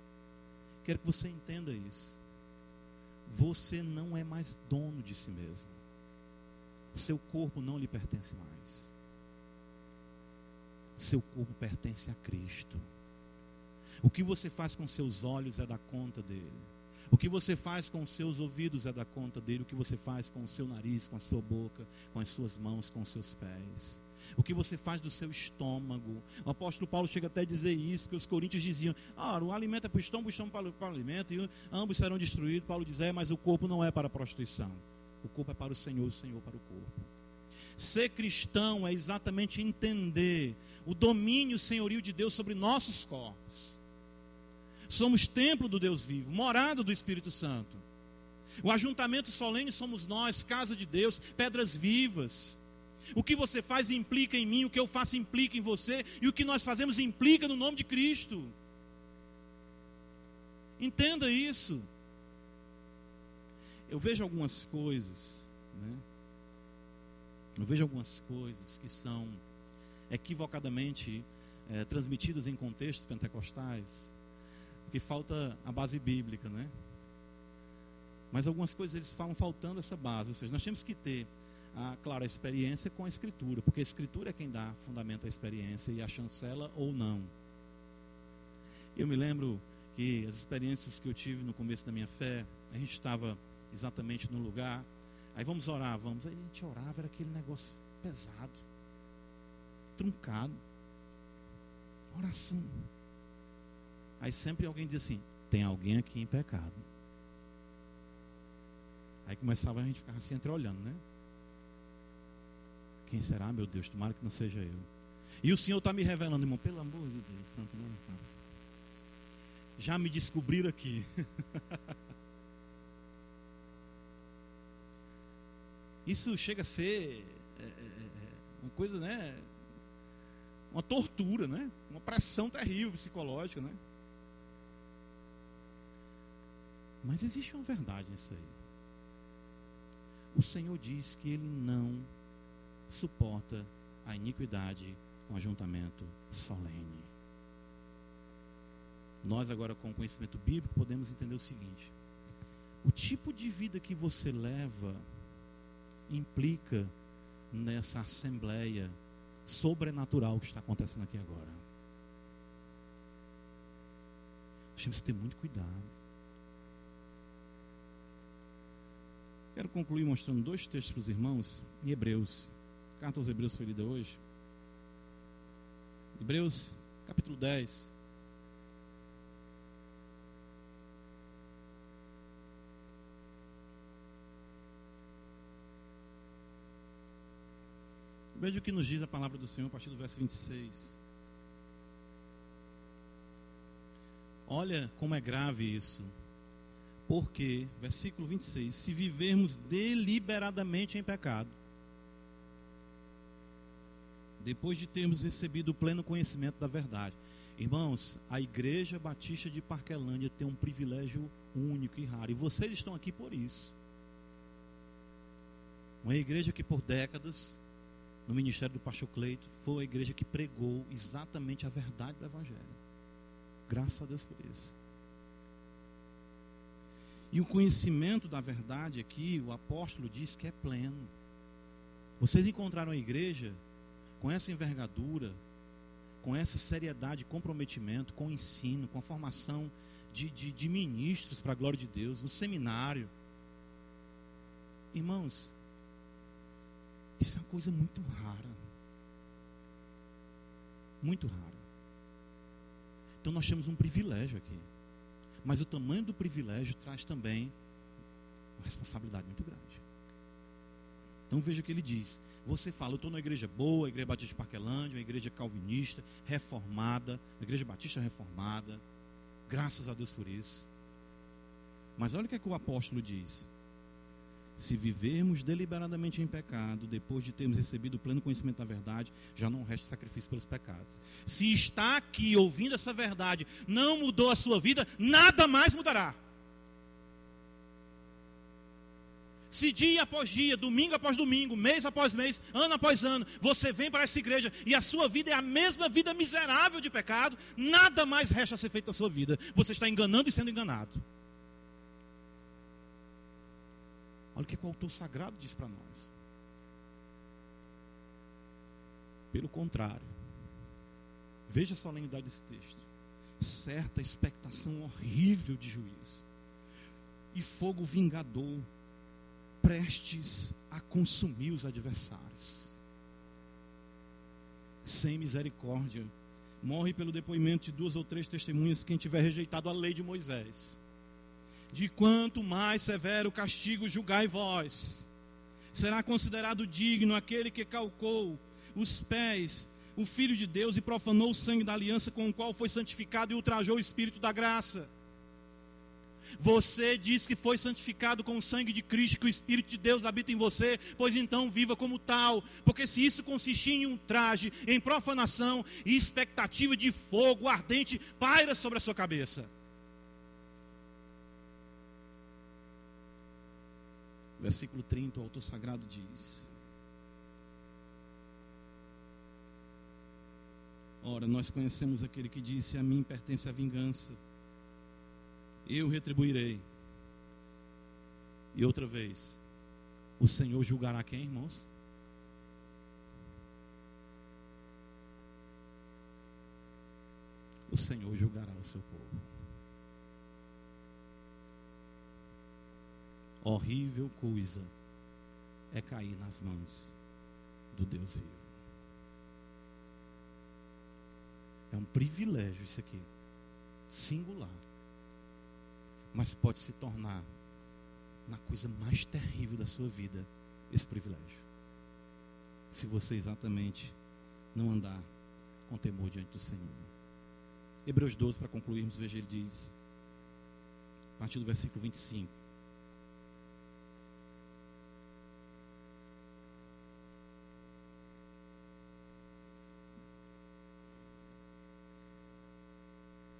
quero que você entenda isso. Você não é mais dono de si mesmo. Seu corpo não lhe pertence mais. Seu corpo pertence a Cristo. O que você faz com seus olhos é da conta dele. O que você faz com seus ouvidos é da conta dele. O que você faz com o seu nariz, com a sua boca, com as suas mãos, com os seus pés o que você faz do seu estômago. O apóstolo Paulo chega até a dizer isso, que os coríntios diziam: ah, o alimento é para o estômago, o estômago para, para o alimento, e ambos serão destruídos. Paulo diz: é, mas o corpo não é para a prostituição. O corpo é para o Senhor, o Senhor para o corpo. Ser cristão é exatamente entender o domínio senhorio de Deus sobre nossos corpos. Somos templo do Deus vivo, morada do Espírito Santo. O ajuntamento solene somos nós, casa de Deus, pedras vivas. O que você faz implica em mim, o que eu faço implica em você, e o que nós fazemos implica no nome de Cristo. Entenda isso. Eu vejo algumas coisas, né? Eu vejo algumas coisas que são equivocadamente é, transmitidas em contextos pentecostais, porque falta a base bíblica, né? Mas algumas coisas eles falam faltando essa base, ou seja, nós temos que ter a, claro, a experiência com a escritura, porque a escritura é quem dá fundamento à experiência e a chancela ou não. Eu me lembro que as experiências que eu tive no começo da minha fé, a gente estava exatamente no lugar, aí vamos orar, vamos, aí a gente orava, era aquele negócio pesado, truncado, oração. Aí sempre alguém diz assim: tem alguém aqui em pecado. Aí começava a gente ficar assim entre olhando, né? Quem será, meu Deus? Tomara que não seja eu. E o Senhor está me revelando, irmão, pelo amor de Deus. Não, não. Já me descobriram aqui. (laughs) Isso chega a ser é, é, é, uma coisa, né? Uma tortura, né? Uma pressão terrível psicológica, né? Mas existe uma verdade nisso aí. O Senhor diz que Ele não suporta a iniquidade com ajuntamento solene. Nós, agora, com conhecimento bíblico, podemos entender o seguinte: o tipo de vida que você leva implica nessa assembleia sobrenatural que está acontecendo aqui agora. Temos que ter muito cuidado. Quero concluir mostrando dois textos para os irmãos em Hebreus carta aos Hebreus foi lida hoje. Hebreus, capítulo 10. Veja o que nos diz a palavra do Senhor a partir do verso 26. Olha como é grave isso. Porque, versículo 26, se vivermos deliberadamente em pecado, depois de termos recebido o pleno conhecimento da verdade. Irmãos, a Igreja Batista de Parquelândia tem um privilégio único e raro, e vocês estão aqui por isso. Uma igreja que por décadas, no ministério do pastor Cleito, foi a igreja que pregou exatamente a verdade do Evangelho. Graças a Deus por isso. E o conhecimento da verdade aqui, o apóstolo diz que é pleno. Vocês encontraram a igreja com essa envergadura, com essa seriedade, comprometimento, com o ensino, com a formação de, de, de ministros para a glória de Deus, no seminário. Irmãos, isso é uma coisa muito rara. Muito rara. Então nós temos um privilégio aqui. Mas o tamanho do privilégio traz também uma responsabilidade muito grande. Então veja o que ele diz. Você fala, eu estou numa igreja boa, igreja batista de Parquelândia, uma igreja calvinista, reformada, uma igreja batista reformada. Graças a Deus por isso. Mas olha o que, é que o apóstolo diz. Se vivermos deliberadamente em pecado, depois de termos recebido o pleno conhecimento da verdade, já não resta sacrifício pelos pecados. Se está aqui ouvindo essa verdade, não mudou a sua vida, nada mais mudará. Se dia após dia, domingo após domingo, mês após mês, ano após ano, você vem para essa igreja e a sua vida é a mesma vida miserável de pecado, nada mais resta a ser feito na sua vida. Você está enganando e sendo enganado. Olha o que o autor sagrado diz para nós. Pelo contrário, veja a solenidade desse texto. Certa expectação horrível de juízo e fogo vingador, prestes a consumir os adversários. Sem misericórdia, morre pelo depoimento de duas ou três testemunhas quem tiver rejeitado a lei de Moisés de quanto mais severo castigo julgai vós. Será considerado digno aquele que calcou os pés, o Filho de Deus, e profanou o sangue da aliança com o qual foi santificado e ultrajou o Espírito da graça. Você diz que foi santificado com o sangue de Cristo, que o Espírito de Deus habita em você, pois então viva como tal, porque se isso consistir em um traje, em profanação e expectativa de fogo ardente, paira sobre a sua cabeça. Versículo 30, o autor sagrado diz: Ora, nós conhecemos aquele que disse: A mim pertence a vingança, eu retribuirei. E outra vez, o Senhor julgará quem, irmãos? O Senhor julgará o seu povo. horrível coisa é cair nas mãos do Deus vivo. É um privilégio isso aqui, singular, mas pode se tornar na coisa mais terrível da sua vida esse privilégio. Se você exatamente não andar com temor diante do Senhor. Hebreus 12, para concluirmos, veja, ele diz, a partir do versículo 25.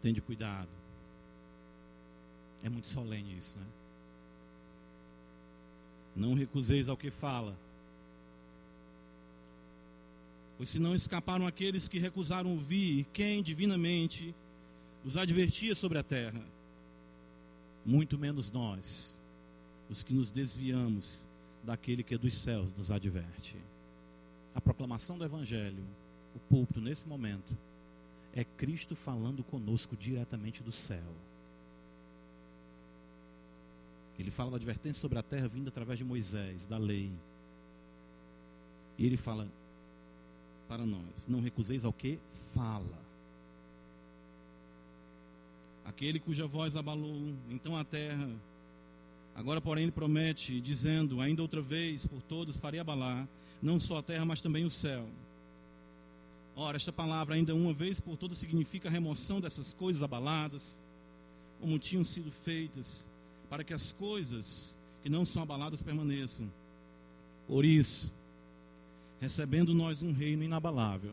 Tende cuidado. É muito solene isso, né? Não recuseis ao que fala. Pois se não escaparam aqueles que recusaram ouvir, quem divinamente os advertia sobre a terra, muito menos nós, os que nos desviamos daquele que é dos céus nos adverte. A proclamação do Evangelho, o púlpito nesse momento, é Cristo falando conosco diretamente do céu. Ele fala da advertência sobre a terra vinda através de Moisés, da lei. E ele fala para nós: não recuseis ao que fala. Aquele cuja voz abalou então a terra Agora, porém, ele promete, dizendo: Ainda outra vez, por todos farei abalar, não só a terra, mas também o céu. Ora, esta palavra, ainda uma vez por todas, significa a remoção dessas coisas abaladas, como tinham sido feitas, para que as coisas que não são abaladas permaneçam. Por isso, recebendo nós um reino inabalável,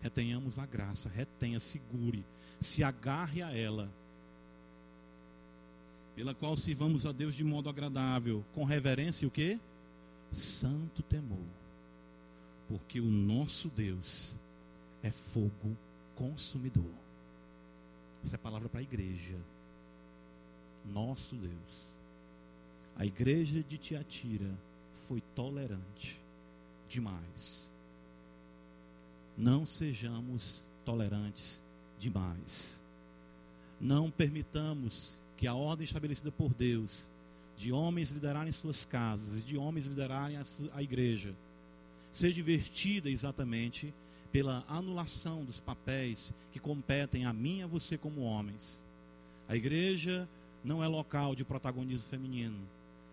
retenhamos a graça, retenha, segure, se agarre a ela, pela qual sirvamos a Deus de modo agradável, com reverência e o que? Santo temor. Porque o nosso Deus é fogo consumidor. Essa é a palavra para a igreja. Nosso Deus. A igreja de Tiatira foi tolerante demais. Não sejamos tolerantes demais. Não permitamos que a ordem estabelecida por Deus de homens liderarem suas casas e de homens liderarem a, a igreja seja invertida exatamente pela anulação dos papéis que competem a mim e a você como homens. A igreja não é local de protagonismo feminino.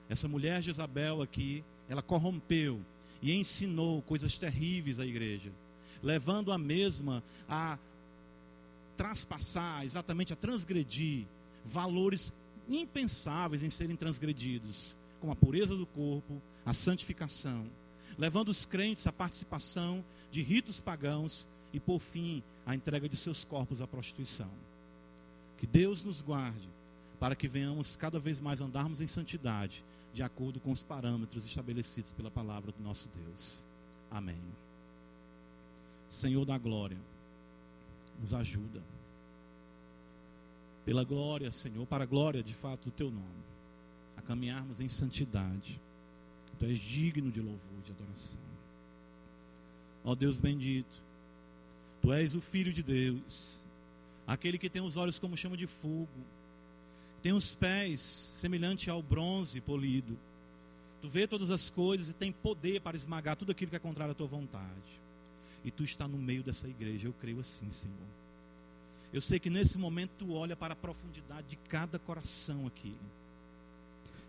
Essa mulher Jezabel aqui, ela corrompeu e ensinou coisas terríveis à igreja, levando a mesma a traspassar, exatamente a transgredir valores impensáveis em serem transgredidos, como a pureza do corpo, a santificação, levando os crentes à participação de ritos pagãos e, por fim, a entrega de seus corpos à prostituição. Que Deus nos guarde para que venhamos cada vez mais andarmos em santidade, de acordo com os parâmetros estabelecidos pela palavra do nosso Deus. Amém. Senhor da glória, nos ajuda. Pela glória, Senhor, para a glória de fato do teu nome, a caminharmos em santidade. Tu és digno de louvor, de adoração. Ó Deus bendito, tu és o Filho de Deus, aquele que tem os olhos como chama de fogo, tem os pés semelhante ao bronze polido. Tu vê todas as coisas e tem poder para esmagar tudo aquilo que é contrário à tua vontade. E tu está no meio dessa igreja, eu creio assim, Senhor. Eu sei que nesse momento tu olha para a profundidade de cada coração aqui.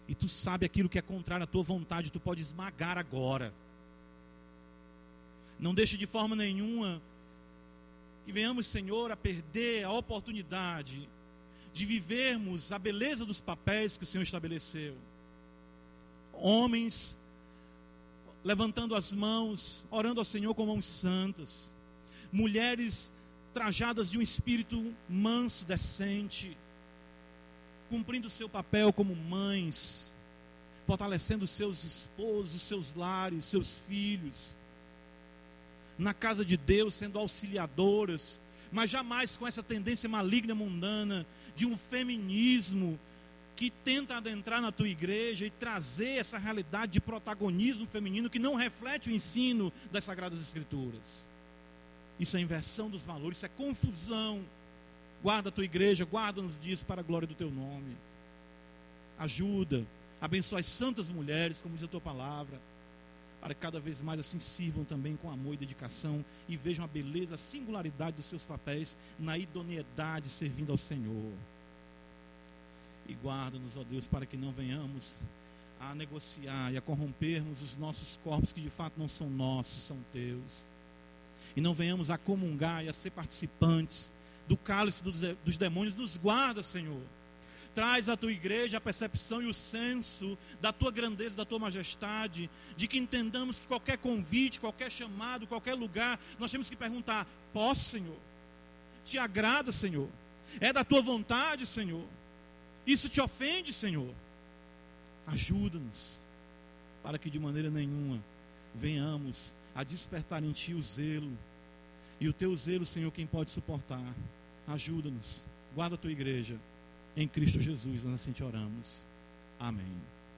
E tu sabe aquilo que é contrário à tua vontade, tu pode esmagar agora. Não deixe de forma nenhuma que venhamos, Senhor, a perder a oportunidade de vivermos a beleza dos papéis que o Senhor estabeleceu. Homens levantando as mãos, orando ao Senhor com mãos santas. Mulheres trajadas de um espírito manso, decente, cumprindo o seu papel como mães, fortalecendo seus esposos, seus lares, seus filhos, na casa de Deus, sendo auxiliadoras, mas jamais com essa tendência maligna mundana de um feminismo que tenta adentrar na tua igreja e trazer essa realidade de protagonismo feminino que não reflete o ensino das Sagradas Escrituras. Isso é inversão dos valores, isso é confusão. Guarda a tua igreja, guarda-nos disso para a glória do teu nome. Ajuda, abençoa as santas mulheres, como diz a tua palavra para que cada vez mais assim sirvam também com amor e dedicação e vejam a beleza, a singularidade dos seus papéis na idoneidade servindo ao Senhor. E guarda-nos, ó Deus, para que não venhamos a negociar e a corrompermos os nossos corpos que de fato não são nossos, são teus. E não venhamos a comungar e a ser participantes do cálice dos demônios. Nos guarda, Senhor traz à tua igreja a percepção e o senso da tua grandeza, da tua majestade, de que entendamos que qualquer convite, qualquer chamado, qualquer lugar, nós temos que perguntar: posso, Senhor? Te agrada, Senhor? É da tua vontade, Senhor? Isso te ofende, Senhor? Ajuda-nos, para que de maneira nenhuma venhamos a despertar em Ti o zelo, e o Teu zelo, Senhor, quem pode suportar? Ajuda-nos, guarda a Tua igreja. Em Cristo Jesus, nós assim te oramos. Amém.